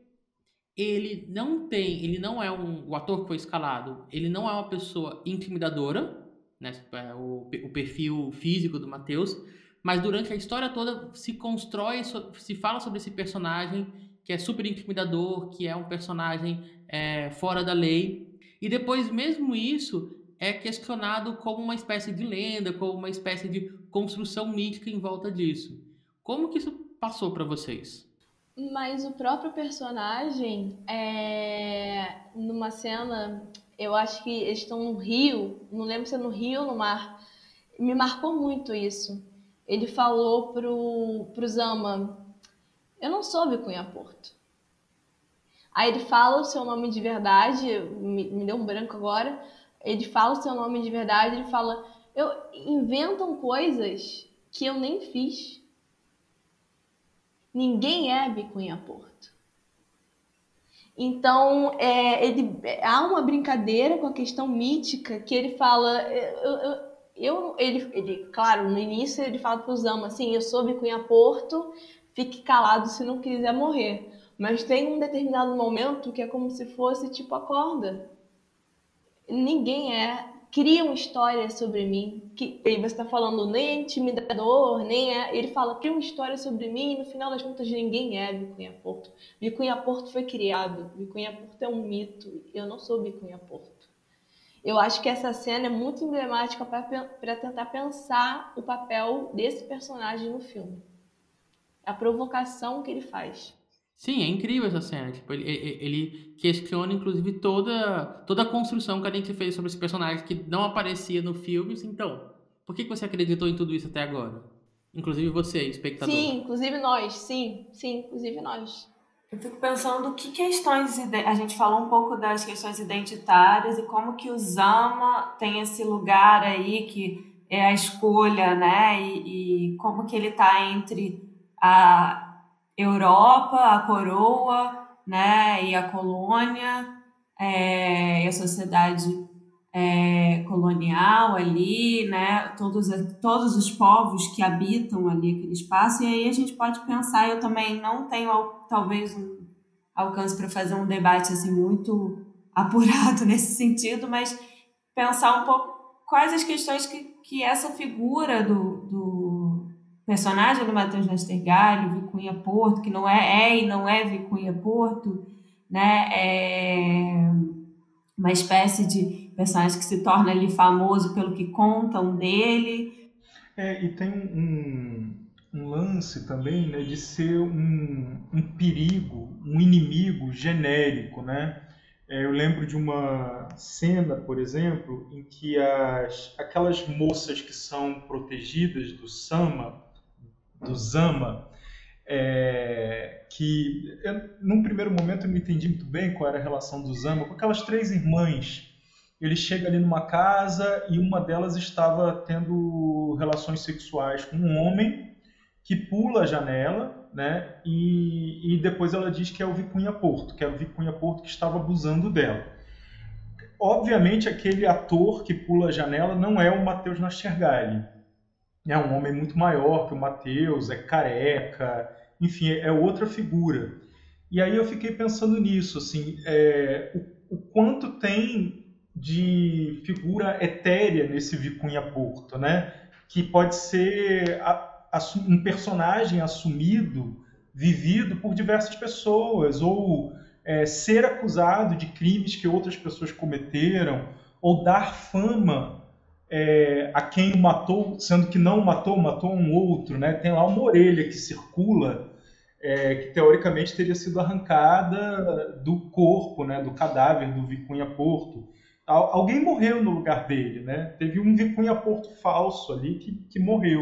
ele não tem, ele não é um, o ator que foi escalado, ele não é uma pessoa intimidadora, né, é o, o perfil físico do Matheus, mas durante a história toda se constrói, se fala sobre esse personagem que é super intimidador, que é um personagem é, fora da lei, e depois mesmo isso é questionado como uma espécie de lenda, como uma espécie de construção mítica em volta disso. Como que isso passou para vocês? Mas o próprio personagem, é... numa cena, eu acho que eles estão no rio, não lembro se é no rio ou no mar, me marcou muito isso. Ele falou pro, pro Zama, eu não soube Cunha Porto. Aí ele fala o seu nome de verdade, me, me deu um branco agora, ele fala o seu nome de verdade, ele fala, eu inventam coisas que eu nem fiz. Ninguém é Bicunha Porto. Então, é, ele, há uma brincadeira com a questão mítica que ele fala. Eu, eu, eu ele, ele, claro, no início ele fala para o Zama assim: eu sou Bicunha Porto, fique calado se não quiser morrer. Mas tem um determinado momento que é como se fosse tipo acorda. Ninguém é criam histórias sobre mim, que você está falando nem é intimidador, nem é. Ele fala, criam histórias sobre mim e no final das contas ninguém é Vicunha Porto. Vicunha Porto foi criado, Vicunha Porto é um mito, eu não sou Vicunha Porto. Eu acho que essa cena é muito emblemática para tentar pensar o papel desse personagem no filme. A provocação que ele faz. Sim, é incrível essa cena. Tipo, ele, ele questiona, inclusive, toda, toda a construção que a gente fez sobre esse personagem que não aparecia no filme. Então, por que você acreditou em tudo isso até agora? Inclusive você, espectador. Sim, inclusive nós. Sim, sim, inclusive nós. Eu fico pensando que questões... A gente falou um pouco das questões identitárias e como que o Zama tem esse lugar aí que é a escolha, né? E, e como que ele está entre a Europa, a coroa, né, e a colônia, é, e a sociedade é, colonial ali, né, todos, todos os povos que habitam ali aquele espaço, e aí a gente pode pensar, eu também não tenho talvez um alcance para fazer um debate assim muito apurado nesse sentido, mas pensar um pouco quais as questões que, que essa figura do, do personagem do Matheus Nastergalho, Vicunha Porto, que não é, é e não é Vicunha Porto, né? É uma espécie de personagem que se torna ali famoso pelo que contam dele. É, e tem um, um lance também né, de ser um, um perigo, um inimigo genérico, né? É, eu lembro de uma cena, por exemplo, em que as, aquelas moças que são protegidas do Sama, do Zama, é, que eu, num primeiro momento eu não entendi muito bem qual era a relação do Zama com aquelas três irmãs. Ele chega ali numa casa e uma delas estava tendo relações sexuais com um homem que pula a janela, né? E, e depois ela diz que é o Vicunha Porto, que é o Vicunha Porto que estava abusando dela. Obviamente aquele ator que pula a janela não é o Matheus Nastergalli, é um homem muito maior que o Matheus, é careca, enfim, é outra figura. E aí eu fiquei pensando nisso, assim, é, o, o, quanto tem de figura etérea nesse Vicunha Porto, né? Que pode ser a, a, um personagem assumido, vivido por diversas pessoas, ou é, ser acusado de crimes que outras pessoas cometeram, ou dar fama é, a quem o matou, sendo que não matou, matou um outro, né? Tem lá uma orelha que circula é, que teoricamente teria sido arrancada do corpo, né, do cadáver do Vicunha Porto. Alguém morreu no lugar dele, né? Teve um Vicunha Porto falso ali que, que morreu.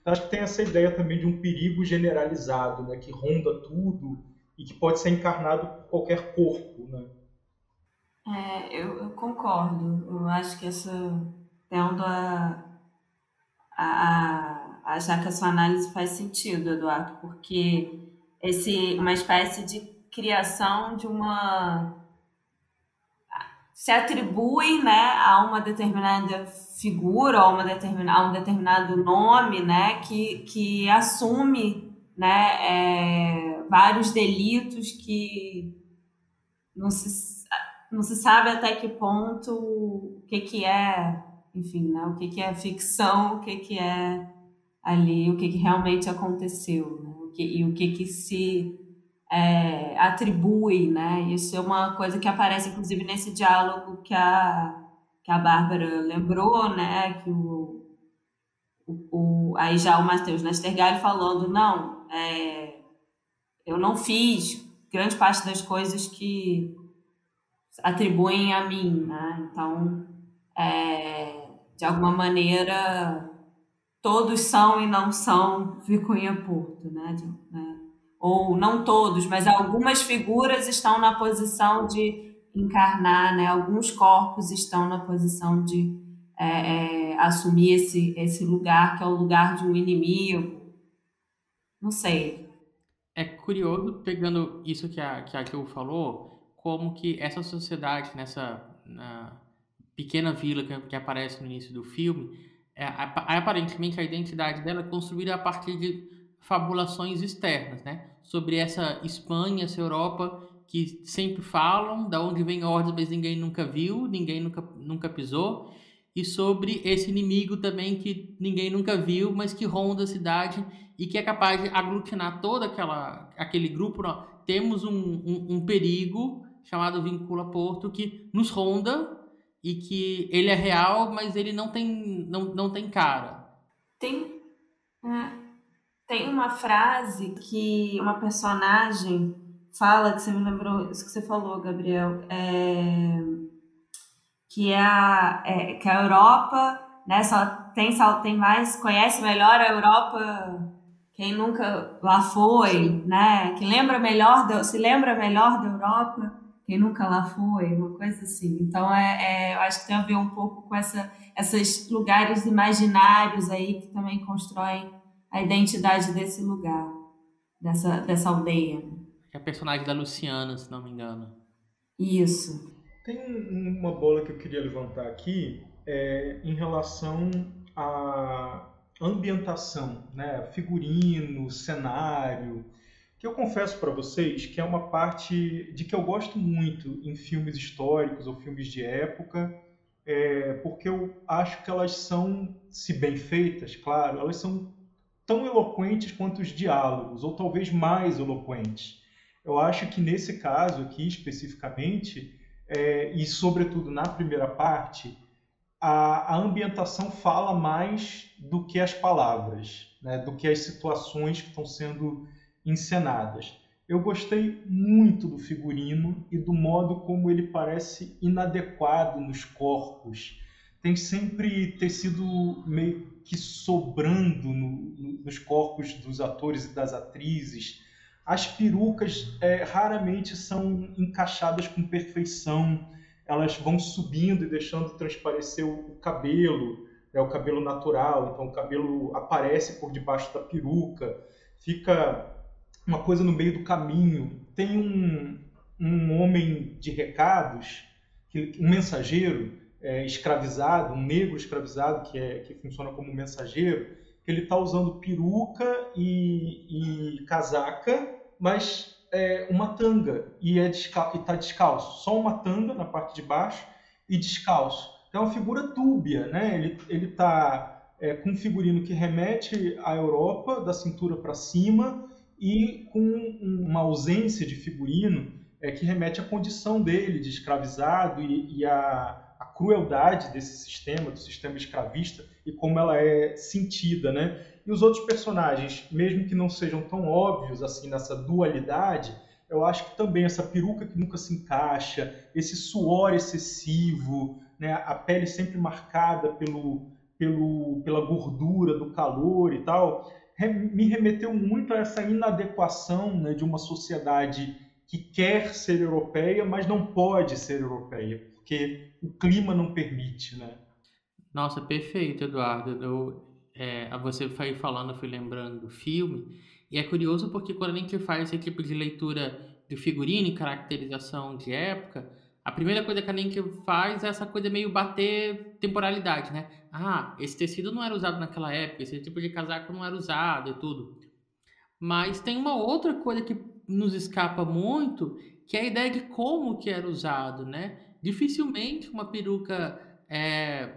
Então, acho que tem essa ideia também de um perigo generalizado, né, que ronda tudo e que pode ser encarnado por qualquer corpo, né? É, eu, eu concordo. Eu acho que essa tendo a, a, a achar que a sua análise faz sentido, Eduardo, porque esse uma espécie de criação de uma se atribui né, a uma determinada figura, a, uma determina, a um determinado nome, né, que, que assume né, é, vários delitos que não se, não se sabe até que ponto o que, que é, enfim, né, o que, que é ficção, o que, que é ali, o que, que realmente aconteceu. Né? que, e o que, que se é, atribui, né? Isso é uma coisa que aparece, inclusive, nesse diálogo que a, que a Bárbara lembrou, né? Que o, o, o aí já o Matheus Nastergalli falando, não, é, eu não fiz grande parte das coisas que atribuem a mim, né? Então, é, de alguma maneira, todos são e não são Vicunha Porto, né? De, né? Ou não todos, mas algumas figuras estão na posição de encarnar, né? Alguns corpos estão na posição de é, é, assumir esse, esse lugar que é o lugar de um inimigo. Não sei. É curioso, pegando isso que a, que a falou, como que essa sociedade, nessa pequena vila que, que aparece no início do filme, é, aparentemente a identidade dela é construída a partir de fabulações externas, né? Sobre essa Espanha, essa Europa que sempre falam, da onde vem ordens, mas ninguém nunca viu, ninguém nunca, nunca pisou, e sobre esse inimigo também que ninguém nunca viu, mas que ronda a cidade e que é capaz de aglutinar todo aquela, aquele grupo. Temos um, um, um perigo chamado Vincula Porto que nos ronda e que ele é real, mas ele não tem, não, não tem cara. Tem, é, tem uma frase que uma personagem fala, que você me lembrou, isso que você falou, Gabriel, é, que, é a, é, que a Europa né, só tem, só tem mais, conhece melhor a Europa quem nunca lá foi, né? Que lembra melhor, se lembra melhor da Europa quem nunca lá foi, uma coisa assim. Então, é, é, eu acho que tem a ver um pouco com essa, esses lugares imaginários aí que também constroem a identidade desse lugar, dessa, dessa aldeia. Né? É a personagem da Luciana, se não me engano. Isso. Tem uma bola que eu queria levantar aqui é, em relação à ambientação, né? figurino, cenário que eu confesso para vocês que é uma parte de que eu gosto muito em filmes históricos ou filmes de época, é, porque eu acho que elas são, se bem feitas, claro, elas são tão eloquentes quanto os diálogos, ou talvez mais eloquentes. Eu acho que nesse caso aqui especificamente, é, e sobretudo na primeira parte, a, a, ambientação fala mais do que as palavras, né, do que as situações que estão sendo encenadas. Eu gostei muito do figurino e do modo como ele parece inadequado nos corpos. Tem sempre tecido meio que sobrando no, no, nos corpos dos atores e das atrizes. As perucas é, raramente são encaixadas com perfeição. Elas vão subindo e deixando transparecer o, cabelo, é o cabelo natural. Então o cabelo aparece por debaixo da peruca. Fica uma coisa no meio do caminho. Tem um, um homem de recados, um mensageiro é, escravizado, um negro escravizado que, é, que funciona como mensageiro, que ele está usando peruca e, e casaca, mas é, uma tanga e é está descalço, só uma tanga na parte de baixo e descalço. Então é uma figura dúbia, né? Ele ele está é, com um figurino que remete à Europa da cintura para cima e com uma ausência de figurino é, que remete à condição dele de escravizado e, e a, a crueldade desse sistema, do sistema escravista e como ela é sentida, né? E os outros personagens, mesmo que não sejam tão óbvios assim nessa dualidade, eu acho que também essa peruca que nunca se encaixa, esse suor excessivo, né, a pele sempre marcada pelo, pelo, pela gordura do calor e tal, me remeteu muito a essa inadequação né, de uma sociedade que quer ser europeia, mas não pode ser europeia, porque o clima não permite, né? Nossa, perfeito, Eduardo. Eu, é, você foi falando, eu fui lembrando do filme, e é curioso porque quando a gente faz esse tipo de leitura de figurino e caracterização de época, a primeira coisa que a Nenke faz é essa coisa meio bater temporalidade, né? Ah, esse tecido não era usado naquela época, esse tipo de casaco não era usado e tudo. Mas tem uma outra coisa que nos escapa muito, que é a ideia de como que era usado, né? Dificilmente uma peruca é,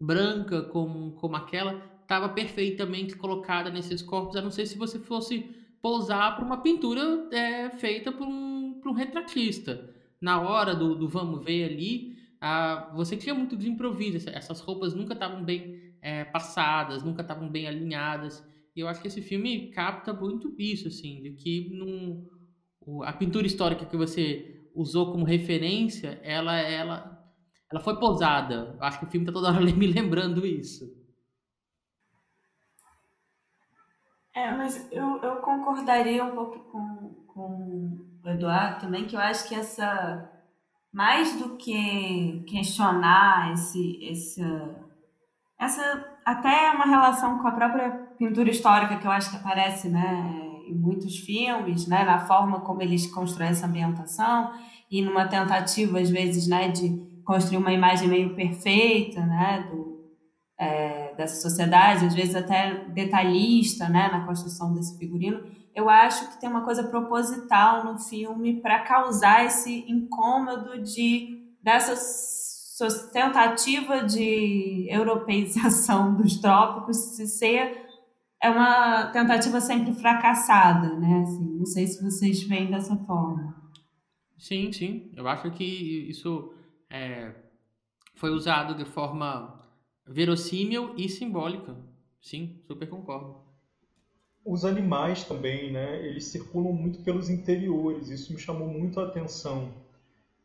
branca como, como aquela estava perfeitamente colocada nesses corpos, a não ser se você fosse pousar para uma pintura é, feita por um, por um retratista. Na hora do, do vamos ver ali, ah, você tinha muito de improviso, essas roupas nunca estavam bem é, passadas, nunca estavam bem alinhadas. E eu acho que esse filme capta muito isso, assim, de que num, a pintura histórica que você usou como referência, ela, ela ela foi pousada. Acho que o filme tá toda hora me lembrando isso. É, mas eu, eu concordaria um pouco com, com Eduardo também, que eu acho que essa. Mais do que questionar esse, esse, essa. Até uma relação com a própria pintura histórica que eu acho que aparece né, em muitos filmes, né, na forma como eles constroem essa ambientação e numa tentativa, às vezes, né, de construir uma imagem meio perfeita, né, do, é, dessa sociedade, às vezes até detalhista, né, na construção desse figurino. Eu acho que tem uma coisa proposital no filme para causar esse incômodo de dessa tentativa de europeização dos trópicos se ser é uma tentativa sempre fracassada, né? Assim, não sei se vocês veem dessa forma. Sim, sim. Eu acho que isso é, foi usado de forma verossímil e simbólica. Sim, super concordo. Os animais também, né? Eles circulam muito pelos interiores. Isso me chamou muito a atenção.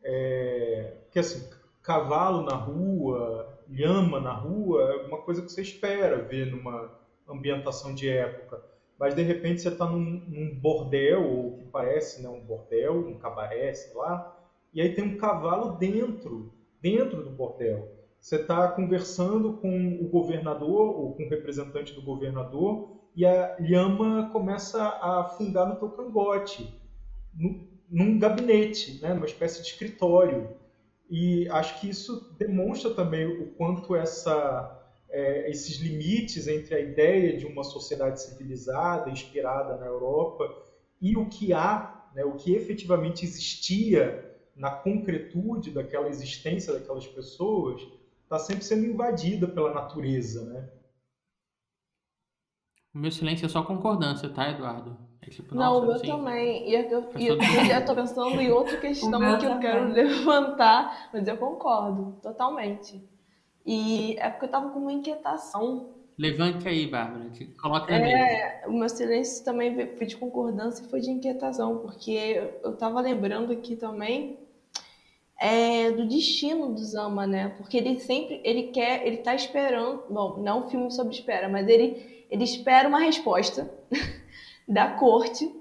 É, que assim, cavalo na rua, lhama na rua, é uma coisa que você espera ver numa ambientação de época. Mas de repente você está num, num, bordel, ou que parece né, um bordel, um cabaré, sei lá, e aí tem um cavalo dentro, dentro do bordel. Você está conversando com o governador ou com o representante do governador e a lhama começa a afundar no teu cangote, no, num gabinete, né, numa espécie de escritório. E acho que isso demonstra também o quanto essa, é, esses limites entre a ideia de uma sociedade civilizada, inspirada na Europa, e o que há, né, o que efetivamente existia na concretude daquela existência daquelas pessoas, está sempre sendo invadida pela natureza, né? O meu silêncio é só concordância, tá, Eduardo? É tipo, não, o meu assim, também. E eu, e eu, eu já tô pensando em outra questão que eu quero levantar, mas eu concordo, totalmente. E é porque eu tava com uma inquietação. Levante aí, Bárbara, coloca na é, O meu silêncio também foi de concordância e foi de inquietação, porque eu tava lembrando aqui também é, do destino do Zama, né? Porque ele sempre, ele quer, ele tá esperando, bom, não um filme sobre espera, mas ele, ele espera uma resposta da corte.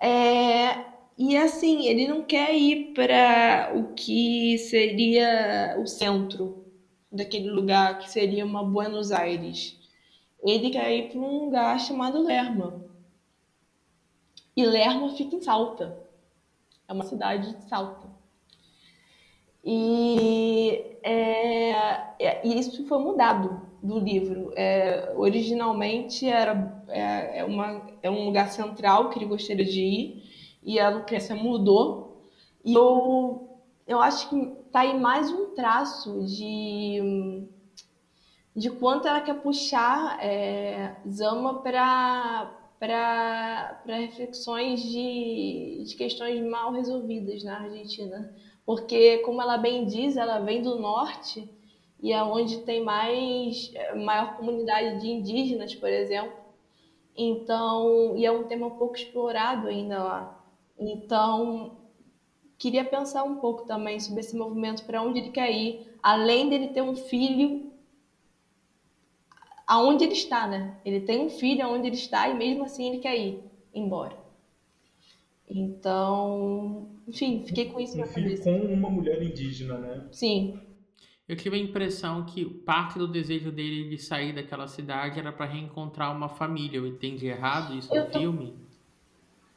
É, e assim, ele não quer ir para o que seria o centro daquele lugar, que seria uma Buenos Aires. Ele quer ir para um lugar chamado Lerma. E Lerma fica em Salta. É uma cidade de Salta. E, é, é, isso foi mudado do livro. É, originalmente era é, é, uma, é um lugar central que ele gostaria de ir e a Lucrécia mudou. E eu, eu acho que tá aí mais um traço de, de quanto ela quer puxar é, Zama para para reflexões de, de questões mal resolvidas na Argentina. Porque, como ela bem diz, ela vem do norte e é onde tem mais maior comunidade de indígenas, por exemplo. Então, e é um tema pouco explorado ainda lá. Então, queria pensar um pouco também sobre esse movimento, para onde ele quer ir, além dele ter um filho aonde ele está, né? Ele tem um filho aonde ele está e mesmo assim ele quer ir embora. Então, enfim, fiquei com isso um na filho cabeça. com uma mulher indígena, né? Sim, Eu tive a impressão que parte do desejo dele de sair daquela cidade era para reencontrar uma família. Eu entendi errado isso Eu no tô- filme?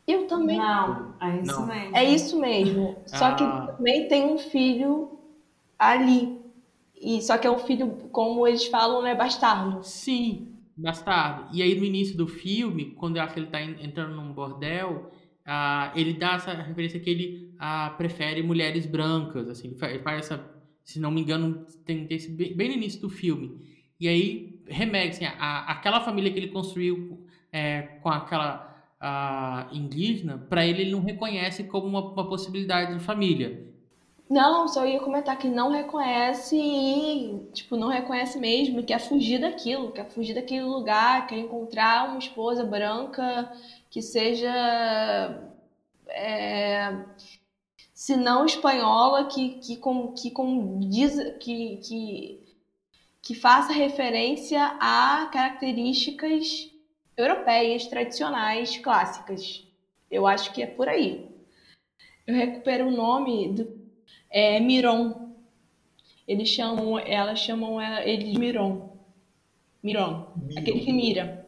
eu também. Não, é isso Não. mesmo. É isso mesmo. Só que Ah. também tem um filho ali. E só que é um filho, como eles falam, né, bastardo. Sim, bastardo. E aí no início do filme, quando eu acho que ele tá en- entrando num bordel, ah, ele dá essa referência que ele ah, prefere mulheres brancas, assim, ele fa- ele faz essa, se não me engano, tem esse bem, bem no início do filme. E aí remete assim, a, aquela família que ele construiu é, com aquela ah, indígena, para ele ele não reconhece como uma, uma possibilidade de família. Não, só ia comentar que não reconhece e, tipo, não reconhece mesmo, quer fugir daquilo, quer fugir daquele lugar, quer encontrar uma esposa branca que seja, é, se não espanhola, que, que, com, que, com, diz, que, que, que faça referência a características europeias, tradicionais, clássicas. Eu acho que é por aí. Eu recupero o nome do é Miron. Eles chamam, elas chamam ele de Miron. Miron. Aquele que mira.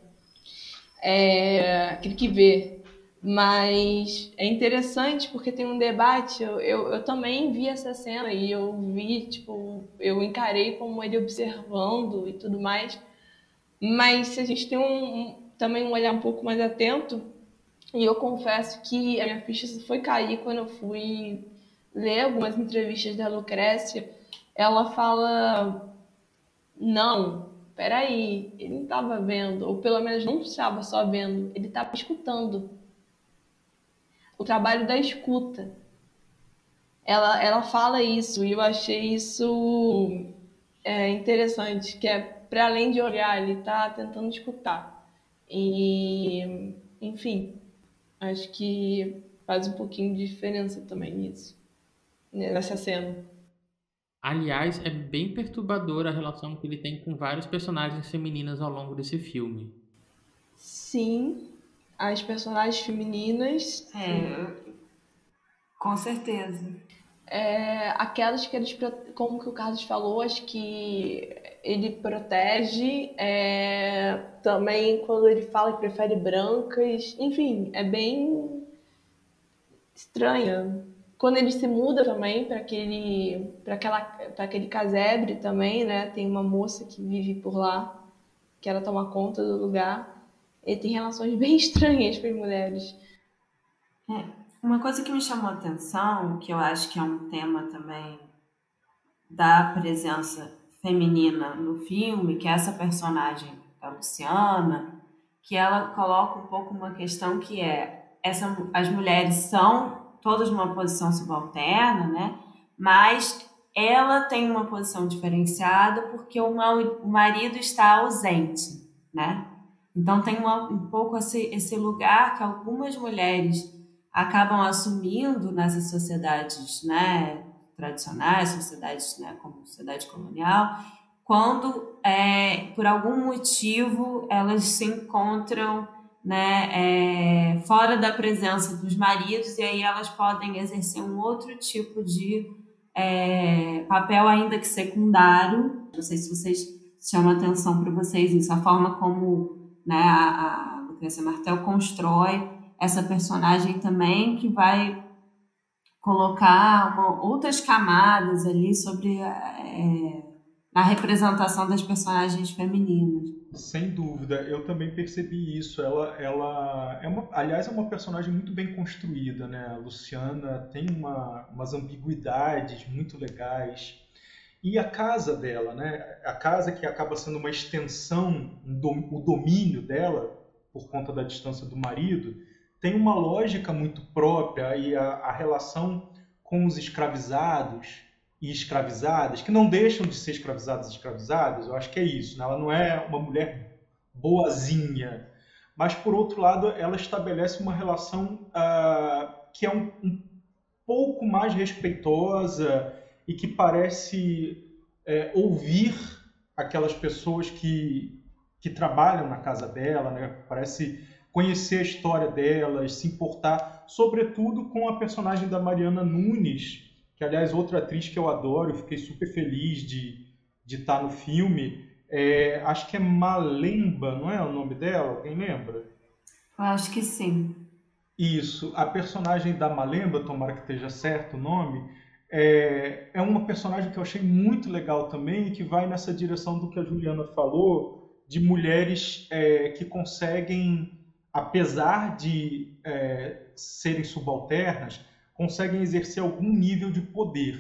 É, aquele que vê. Mas é interessante porque tem um debate. Eu, eu, eu também vi essa cena e eu vi, tipo, eu encarei como ele observando e tudo mais. Mas se a gente tem um, um- também um olhar um pouco mais atento, e eu confesso que a minha ficha foi cair quando eu fui ler algumas entrevistas da Lucrécia, ela fala: não, peraí, ele não estava vendo, ou pelo menos não estava só vendo, ele estava escutando. O trabalho da escuta. Ela, ela fala isso, e eu achei isso é, interessante, que é para além de olhar, ele está tentando escutar. E, enfim, acho que faz um pouquinho de diferença também nisso nessa cena. Aliás, é bem perturbadora a relação que ele tem com vários personagens femininas ao longo desse filme. Sim, as personagens femininas, É, com certeza. é, aquelas que eles, como que o Carlos falou, acho que ele protege, é, também quando ele fala que prefere brancas, enfim, é bem estranha. Quando ele se muda também para aquele, para aquela, para aquele casebre também, né? Tem uma moça que vive por lá, que ela toma conta do lugar. Ele tem relações bem estranhas com as mulheres. Uma coisa que me chamou a atenção, que eu acho que é um tema também da presença feminina no filme, que é essa personagem da Luciana, que ela coloca um pouco uma questão que é essa, as mulheres são todas numa posição subalterna, né? Mas ela tem uma posição diferenciada porque o marido está ausente, né? Então tem uma- um pouco esse, esse lugar que algumas mulheres acabam assumindo nessas sociedades, né, tradicionais, sociedades, né, como sociedade colonial, quando é, por algum motivo elas se encontram né, é, fora da presença dos maridos e aí elas podem exercer um outro tipo de é, papel ainda que secundário. Não sei se vocês chamam atenção para vocês isso, a forma como né, a, a Lucrécia Martel constrói essa personagem também que vai colocar uma- outras camadas ali sobre é, na representação das personagens femininas. Sem dúvida, eu também percebi isso. Ela, ela é uma, aliás, é uma personagem muito bem construída, né? A Luciana tem uma, umas ambiguidades muito legais. E a casa dela, né? A casa que acaba sendo uma extensão, um dom, o domínio dela, por conta da distância do marido, tem uma lógica muito própria e a, a relação com os escravizados e escravizadas, que não deixam de ser escravizadas e escravizadas, eu acho que é isso. Né? Ela não é uma mulher boazinha, mas, por outro lado, ela estabelece uma relação uh, que é um, um, pouco mais respeitosa e que parece é, ouvir aquelas pessoas que, que trabalham na casa dela, né? parece conhecer a história delas, se importar, sobretudo com a personagem da Mariana Nunes, que aliás outra atriz que eu adoro, fiquei super feliz de, de estar no filme, é, acho que é Malemba, não é o nome dela? Alguém lembra? Acho que sim. Isso, a personagem da Malemba, tomara que esteja certo o nome, é, é uma personagem que eu achei muito legal também e que vai nessa direção do que a Juliana falou, de mulheres é, que conseguem, apesar de é, serem subalternas, conseguem exercer algum nível de poder.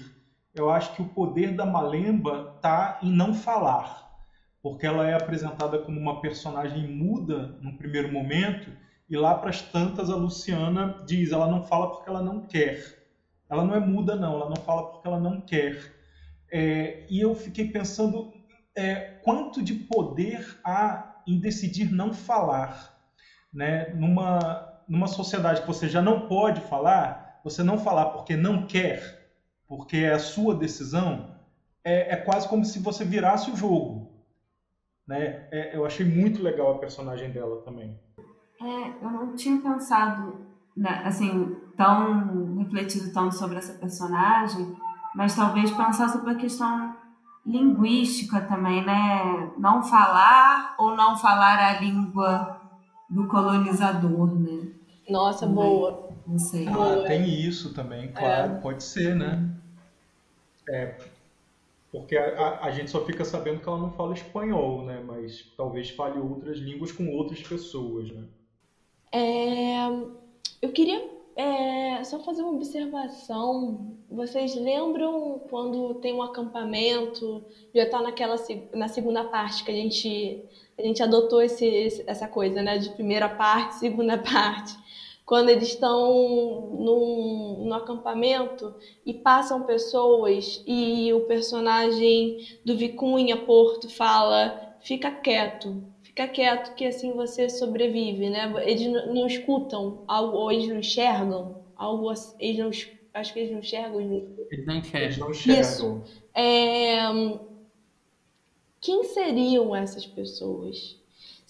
Eu acho que o poder da Malemba está em não falar, porque ela é apresentada como uma personagem muda no primeiro momento e lá para as tantas a Luciana diz, ela não fala porque ela não quer. Ela não é muda não, ela não fala porque ela não quer. É, e eu fiquei pensando é, quanto de poder há em decidir não falar, né? Numa numa sociedade que você já não pode falar, você não falar porque não quer, porque é a sua decisão, é, é quase como se você virasse o jogo. Né? É, eu achei muito legal a personagem dela também. É, eu não tinha pensado, né, assim, tão refletido tanto sobre essa personagem, mas talvez pensar sobre a questão linguística também, né? Não falar ou não falar a língua do colonizador, né? Nossa, também. boa. Não sei. Ah, tem isso também, claro, é. pode ser, né? É, porque a, a, a, gente só fica sabendo que ela não fala espanhol, né? Mas talvez fale outras línguas com outras pessoas, né? É, eu queria é, só fazer uma observação. Vocês lembram quando tem um acampamento, já está naquela na segunda parte que a gente a gente adotou esse, essa coisa, né? De primeira parte, segunda parte quando eles estão num, no acampamento e passam pessoas e o personagem do Vicunha Porto fala: fica quieto, fica quieto que assim você sobrevive, né? Eles não, escutam algo, ou eles não enxergam algo, eles não, acho que eles não enxergam. Eles não enxergam. Isso. É, quem seriam essas pessoas?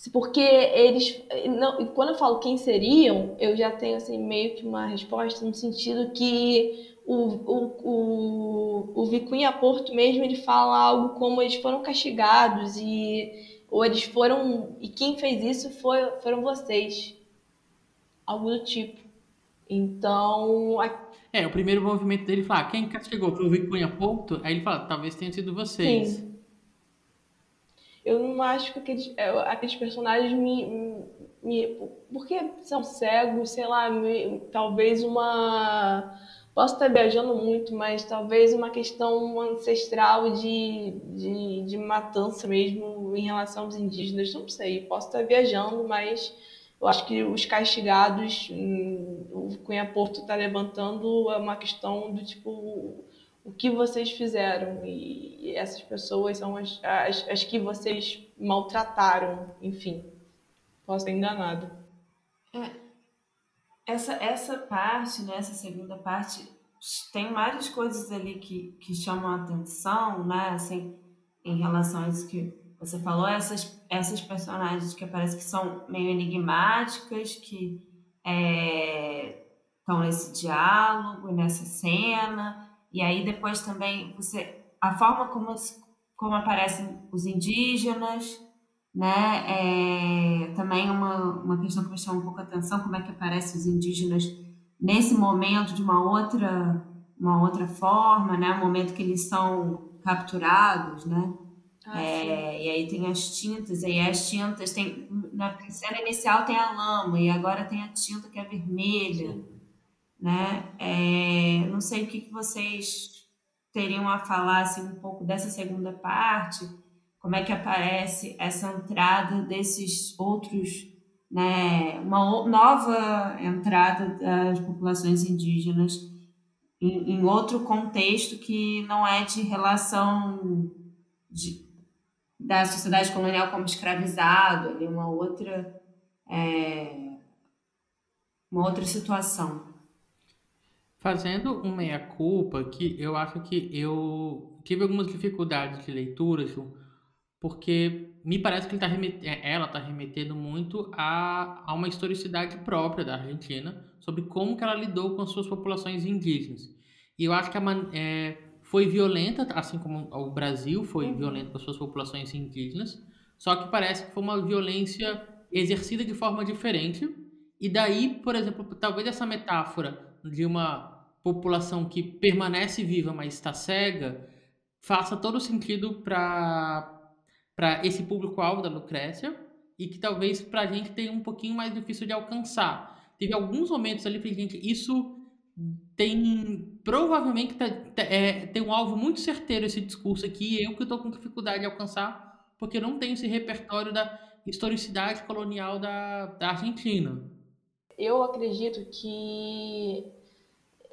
Porque eles. Não, quando eu falo quem seriam, eu já tenho assim, meio que uma resposta no sentido que o, o, o, o Vicunha Porto mesmo ele fala algo como eles foram castigados e ou eles foram e quem fez isso foi, foram vocês. Algo do tipo. Então a... é o primeiro movimento dele fala quem castigou foi o Vicunha Porto aí ele fala talvez tenha sido vocês. Sim eu não acho que aqueles, é, aqueles personagens me, me. Porque são cegos, sei lá, me, talvez uma. Posso estar viajando muito, mas talvez uma questão ancestral de, de, de matança mesmo em relação aos indígenas, não sei. Posso estar viajando, mas eu acho que os castigados, hum, o Cunha Porto está levantando uma questão do tipo o que vocês fizeram e essas pessoas são as, as, as que vocês maltrataram, enfim. Posso ser enganado. É, essa, essa parte, né, essa segunda parte, tem várias coisas ali que, que chamam a atenção, né, assim, em relação a isso que você falou, essas, essas personagens que parece que são meio enigmáticas, que é, estão nesse diálogo, nessa cena, e aí depois também você a forma como como aparecem os indígenas, né? É, também uma, uma questão que me chama um pouco a atenção, como é que aparecem os indígenas nesse momento de uma outra uma outra forma, né? O momento que eles são capturados, né? Ah, é, e aí tem as tintas, e as tintas tem. Na cena inicial tem a lama, e agora tem a tinta que é vermelha. Né? É, não sei o que, vocês teriam a falar assim, um pouco dessa segunda parte, como é que aparece essa entrada desses outros, né, uma nova entrada das populações indígenas em, em outro contexto que não é de relação de, da sociedade colonial como escravizado, ali uma outra é, uma outra situação. Fazendo um meia-culpa, que eu acho que eu tive algumas dificuldades de leitura, Ju, porque me parece que ele tá. É, ela está remetendo muito a, a uma historicidade própria da Argentina, sobre como que ela lidou com as suas populações indígenas. E eu acho que a é, foi violenta, assim como o Brasil foi uhum. violento com as suas populações indígenas, só que parece que foi uma violência exercida de forma diferente. E daí, por exemplo, talvez essa metáfora de uma população que permanece viva, mas está cega, faça todo sentido para para esse público-alvo da Lucrécia e que talvez para a gente tenha um pouquinho mais difícil de alcançar. Teve alguns momentos ali que gente, isso tem provavelmente tá, tá, é, tem um alvo muito certeiro esse discurso aqui, eu que estou com dificuldade de alcançar, porque não tenho esse repertório da historicidade colonial da, da Argentina. Eu acredito que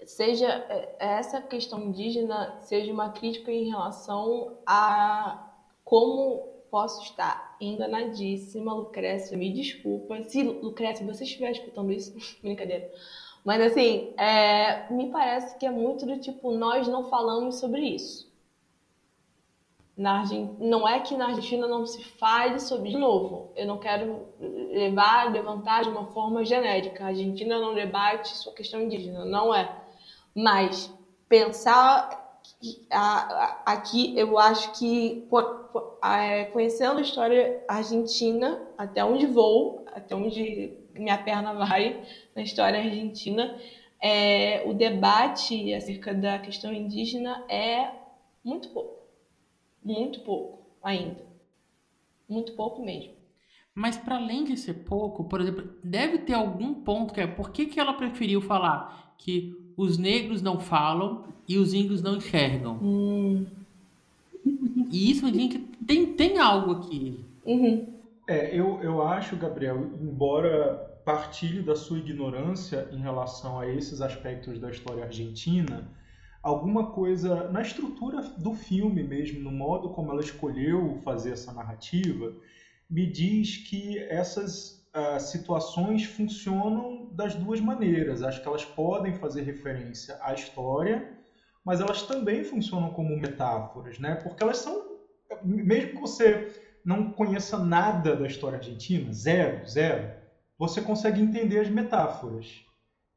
seja é, essa questão indígena seja uma crítica em relação a como posso estar enganadíssima, Lucrécia, me desculpa. Se Lucrécia, você estiver escutando isso, brincadeira. Mas assim, é, me parece que é muito do tipo, nós não falamos sobre isso. Na Argent... Não é que na Argentina não se fale sobre. De novo, eu não quero levar, levantar de uma forma genérica. A Argentina não debate sua questão indígena, não é. Mas pensar aqui, eu acho que é, conhecendo a história argentina, até onde vou, até onde minha perna vai na história argentina, é, o debate acerca da questão indígena é muito pouco. Muito pouco ainda. Muito pouco mesmo. Mas para além de ser pouco, por exemplo, deve ter algum ponto que é por que, que ela preferiu falar que os negros não falam e os índios não enxergam? Hum. E isso, gente, tem, tem algo aqui. Uhum. É, eu, eu acho, Gabriel, embora partilhe da sua ignorância em relação a esses aspectos da história argentina, alguma coisa na estrutura do filme mesmo, no modo como ela escolheu fazer essa narrativa, me diz que essas uh, situações funcionam das duas maneiras. Acho que elas podem fazer referência à história, mas elas também funcionam como metáforas, né? Porque elas são, mesmo que você não conheça nada da história argentina, zero, zero, você consegue entender as metáforas.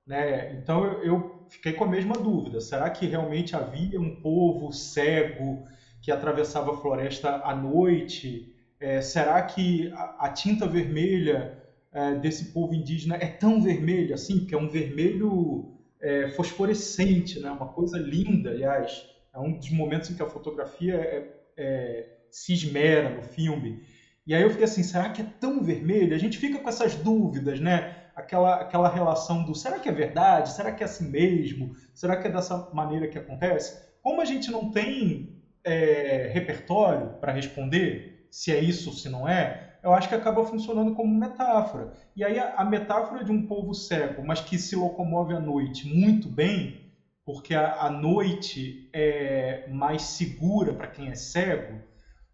Né? Então eu, eu fiquei com a mesma dúvida: será que realmente havia um povo cego que atravessava a floresta à noite? É, será que a, a tinta vermelha é, desse povo indígena é tão vermelha assim? Porque é um vermelho é, fosforescente, né? uma coisa linda, aliás. É um dos momentos em que a fotografia é, é se esmera no filme. E aí eu fiquei assim, será que é tão vermelho? A gente fica com essas dúvidas, né? Aquela, aquela relação do será que é verdade? Será que é assim mesmo? Será que é dessa maneira que acontece? Como a gente não tem é, repertório para responder se é isso ou se não é, eu acho que acaba funcionando como metáfora. E aí a, a metáfora de um povo cego, mas que se locomove à noite muito bem, porque a, a noite é mais segura para quem é cego,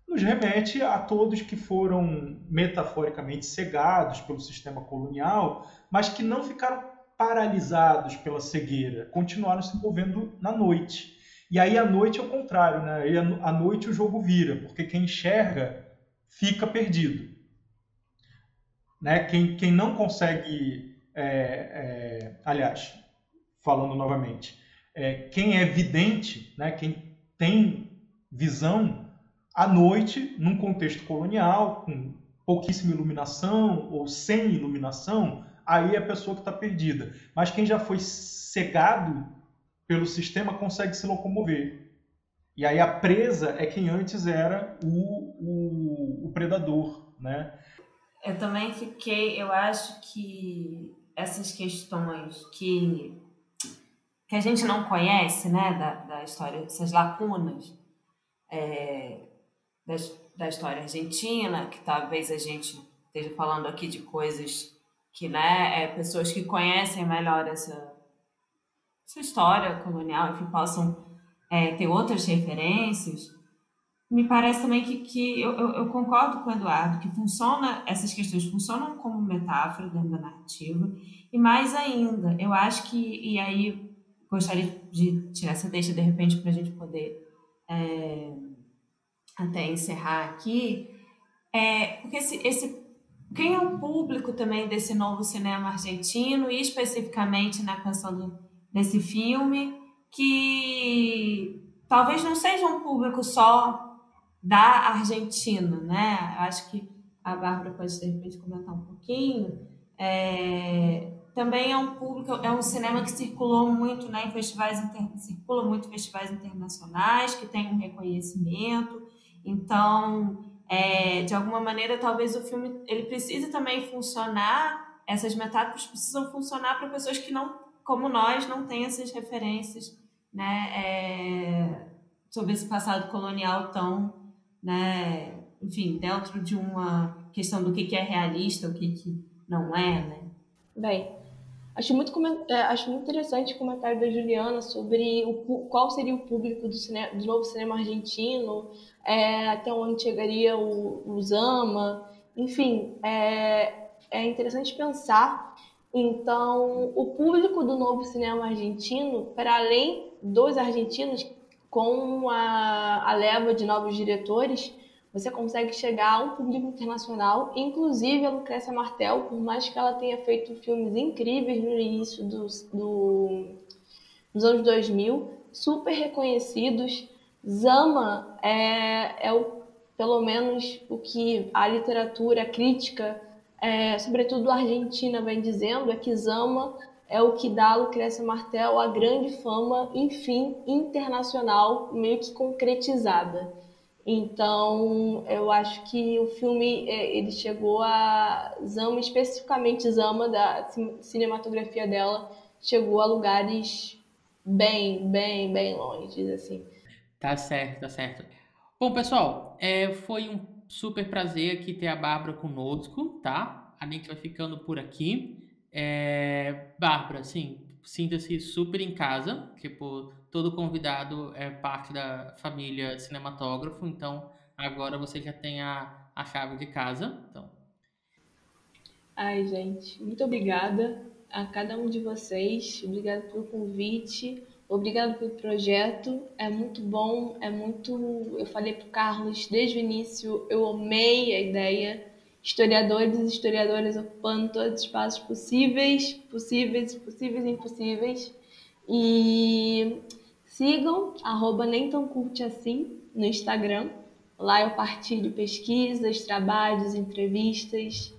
nos remete a todos que foram metaforicamente cegados pelo sistema colonial, mas que não ficaram paralisados pela cegueira, continuaram se movendo na noite. E aí a noite é o contrário, né? Aí a noite o jogo vira, porque quem enxerga fica perdido. Né? Quem, quem não consegue, é, é, aliás, falando novamente, é, quem é vidente, né? quem tem visão, à noite, num contexto colonial, com pouquíssima iluminação ou sem iluminação, aí é a pessoa que está perdida. Mas quem já foi cegado pelo sistema consegue se locomover. E aí a presa é quem antes era o, o, o predador, né? Eu também fiquei, eu acho que essas questões que, que a gente não conhece, né, da, da história, essas lacunas é, da, da história argentina, que talvez a gente esteja falando aqui de coisas que, né, é, pessoas que conhecem melhor essa, essa história colonial, enfim, possam é, ter outras referências, me parece também que, que eu, eu, eu, concordo com o Eduardo, que funciona, essas questões funcionam como metáfora dentro da narrativa, e mais ainda, eu acho que, e aí gostaria de tirar essa deixa de repente para a gente poder é, até encerrar aqui, é, porque esse, esse, quem é o público também desse novo cinema argentino, e especificamente né, pensando nesse filme, que talvez não seja um público só da Argentina, né? Acho que a Bárbara pode de repente comentar um pouquinho. É, também é um público, é um cinema que circulou muito né, em festivais inter, circula muito em festivais internacionais, que tem um reconhecimento. Então, é, de alguma maneira, talvez o filme ele precise também funcionar, essas metáforas precisam funcionar para pessoas que não, como nós, não têm essas referências né, é, sobre esse passado colonial tão, né, enfim, dentro de uma questão do que, que é realista, o que, que não é, né? Bem, acho muito, é, acho muito interessante o comentário da Juliana sobre o, qual seria o público do, cinema, do novo cinema argentino, é, até onde chegaria o, o Zama, enfim, é, é interessante pensar então, o público do novo cinema argentino, para além dos argentinos, com a, a leva de novos diretores, você consegue chegar a um público internacional, inclusive a Lucrécia Martel, por mais que ela tenha feito filmes incríveis no início do, dos anos 2000, super reconhecidos. Zama é, é o, pelo menos o que a literatura a crítica é, sobretudo Argentina vem dizendo, é que Zama é o que dá a Lucrécia Martel a grande fama, enfim, internacional, meio que concretizada. Então, eu acho que o filme é, ele chegou a Zama, especificamente Zama da cinematografia dela, chegou a lugares bem, bem, bem longe, assim. Tá certo, tá certo. Bom, pessoal, é, foi um super prazer aqui ter a Bárbara conosco, tá? A gente vai ficando por aqui. É... Bárbara, sim, sinta-se super em casa, tipo, todo convidado é parte da família cinematógrafo, então agora você já tem a, a chave de casa, então. Ai, gente, muito obrigada a cada um de vocês, obrigada pelo convite. Obrigado pelo projeto, é muito bom, é muito. Eu falei para o Carlos desde o início, eu amei a ideia. Historiadores e historiadoras ocupando todos os espaços possíveis, possíveis, possíveis e impossíveis. E sigam, arroba nem tão curte assim, no Instagram. Lá eu partilho pesquisas, trabalhos, entrevistas.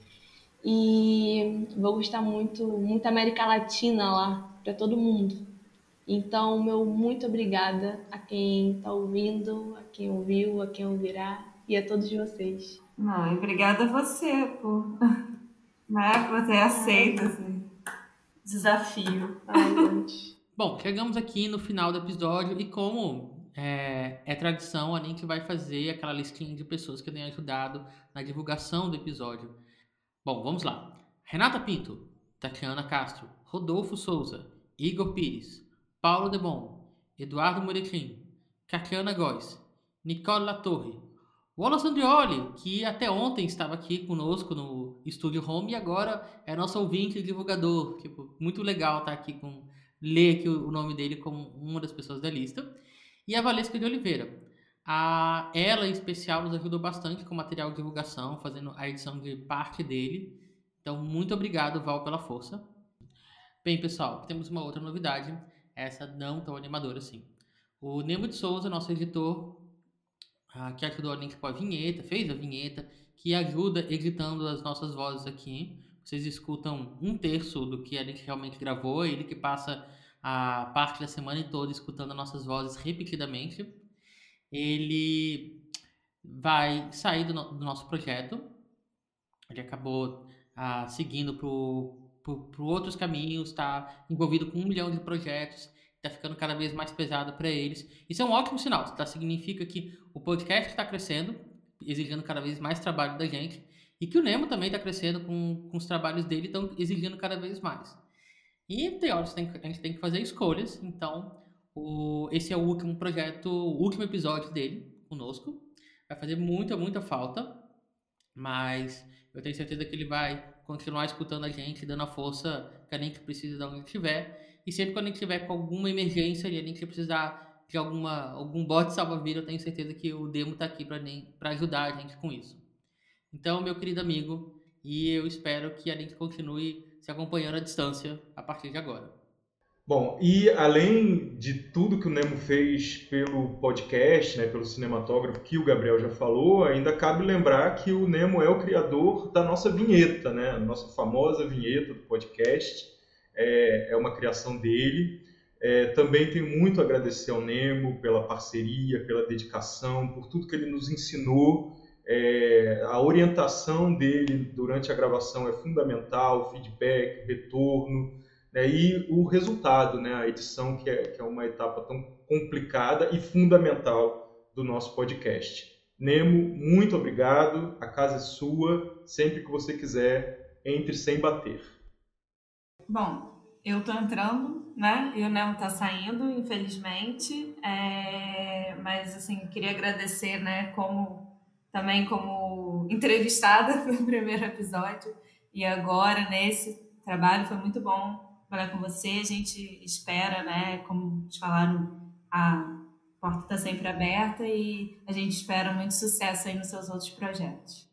E vou gostar muito, muito América Latina lá, para todo mundo. Então, meu muito obrigada a quem está ouvindo, a quem ouviu, a quem ouvirá e a todos vocês. Não, obrigada a você por né, por ter aceito esse desafio. Ai, gente. Bom, chegamos aqui no final do episódio e como é, é, tradição, a gente vai fazer aquela listinha de pessoas que têm ajudado na divulgação do episódio. Bom, vamos lá. Renata Pinto, Tatiana Castro, Rodolfo Souza, Igor Pires, Paulo Debon, Eduardo Muretim, Catiana Góes, Nicole Latorre, Wallace Andrioli, que até ontem estava aqui conosco no Estúdio Home e agora é nosso ouvinte e divulgador. Tipo, muito legal estar aqui com ler aqui o nome dele como uma das pessoas da lista. E a Valesca de Oliveira. A, ela, em especial, nos ajudou bastante com material de divulgação, fazendo a edição de parte dele. Então, muito obrigado, Val, pela força. Bem, pessoal, temos uma outra novidade essa não tão animadora assim. O Nemo de Souza, nosso editor, ah, que ajudou a gente com a vinheta, fez a vinheta, que ajuda editando as nossas vozes aqui. Vocês escutam um terço do que a gente realmente gravou, ele que passa a parte da semana toda escutando as nossas vozes repetidamente. ele vai sair do, no, do nosso projeto. Ele acabou ah, seguindo para outros caminhos, está envolvido com um milhão de projetos, está ficando cada vez mais pesado para eles. Isso é um ótimo sinal, tá? significa que o podcast está crescendo, exigindo cada vez mais trabalho da gente, e que o Nemo também está crescendo com, com os trabalhos dele, estão exigindo cada vez mais. E tem horas que a gente tem que fazer escolhas, então o, esse é o último projeto, o último episódio dele conosco. Vai fazer muita, muita falta, mas eu tenho certeza que ele vai continuar escutando a gente, dando a força que a gente precisa de onde estiver. E sempre quando a gente tiver com alguma emergência e a gente precisar de alguma, algum bote salva-vida, eu tenho certeza que o Demo está aqui para ajudar a gente com isso. Então, meu querido amigo, e eu espero que a gente continue se acompanhando à distância a partir de agora. Bom, e além de tudo que o Nemo fez pelo podcast, né, pelo cinematógrafo, que o Gabriel já falou, ainda cabe lembrar que o Nemo é o criador da nossa vinheta, né, a nossa famosa vinheta do podcast. É, é uma criação dele. É, também tenho muito a agradecer ao Nemo pela parceria, pela dedicação, por tudo que ele nos ensinou é, a orientação dele durante a gravação é fundamental, feedback, retorno, né, e o resultado, né, a edição, que é, que é uma etapa tão complicada e fundamental do nosso podcast. Nemo, muito obrigado, a casa é sua, sempre que você quiser, entre sem bater. Bom, eu tô entrando, né? E o Nemo tá saindo, infelizmente. É... Mas, assim, queria agradecer, né, como também como entrevistada no primeiro episódio e agora nesse trabalho foi muito bom falar com você. A gente espera, né, como eles falaram, a porta está sempre aberta e a gente espera muito sucesso aí nos seus outros projetos.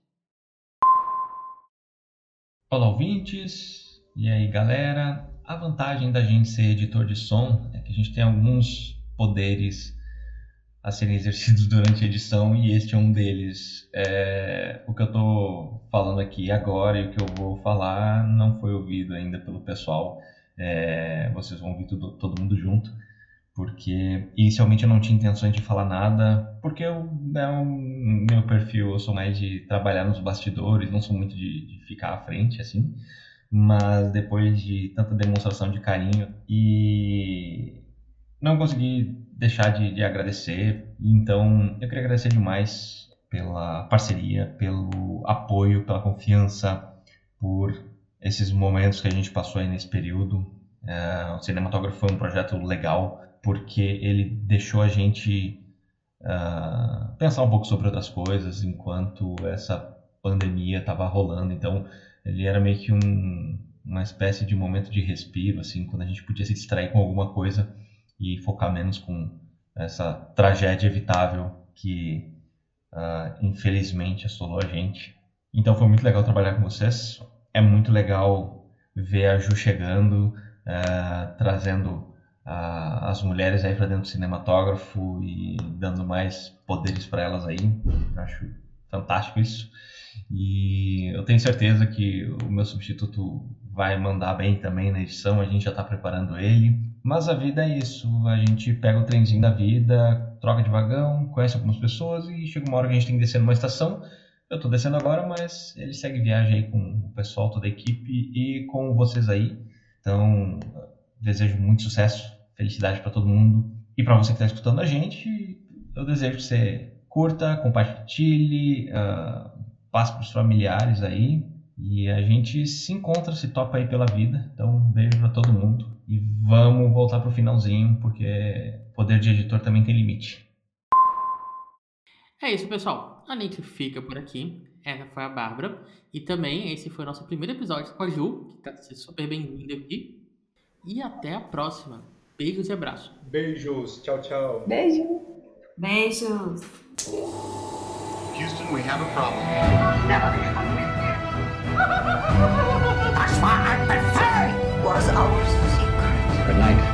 Olá, ouvintes! E aí, galera? A vantagem da gente ser editor de som é que a gente tem alguns poderes a serem exercidos durante a edição e este é um deles. É, o que eu estou falando aqui agora e o que eu vou falar não foi ouvido ainda pelo pessoal. É, vocês vão ouvir tudo, todo mundo junto, porque inicialmente eu não tinha intenções de falar nada, porque eu, é o meu perfil, eu sou mais de trabalhar nos bastidores, não sou muito de, de ficar à frente assim. Mas depois de tanta demonstração de carinho e não consegui deixar de, de agradecer. Então, eu queria agradecer demais pela parceria, pelo apoio, pela confiança, por esses momentos que a gente passou aí nesse período. Uh, o Cinematógrafo foi um projeto legal, porque ele deixou a gente uh, pensar um pouco sobre outras coisas enquanto essa pandemia estava rolando. Então, ele era meio que um, uma espécie de momento de respiro, assim, quando a gente podia se distrair com alguma coisa e focar menos com essa tragédia evitável que uh, infelizmente assolou a gente. Então foi muito legal trabalhar com vocês. É muito legal ver a Ju chegando, uh, trazendo uh, as mulheres aí para dentro do cinematógrafo e dando mais poderes para elas aí. Acho fantástico isso. E eu tenho certeza que o meu substituto vai mandar bem também na edição, a gente já está preparando ele. Mas a vida é isso, a gente pega o trenzinho da vida, troca de vagão, conhece algumas pessoas e chega uma hora que a gente tem que descer numa estação. Eu estou descendo agora, mas ele segue viagem aí com o pessoal, toda a equipe e com vocês aí. Então, desejo muito sucesso, felicidade para todo mundo. E para você que está escutando a gente, eu desejo que você curta, compartilhe, uh, passe para os familiares aí. E a gente se encontra, se topa aí pela vida. Então, um beijo para todo mundo. E vamos voltar pro finalzinho, porque poder de editor também tem limite. É isso, pessoal. A gente fica por aqui. Essa foi a Bárbara. E também esse foi o nosso primeiro episódio com a Ju, que tá super bem-vinda aqui. E até a próxima. Beijos e abraços. Beijos. Tchau, tchau. Beijo. Beijos. Houston, we have a problem. That's why I prefer was ours. Good night.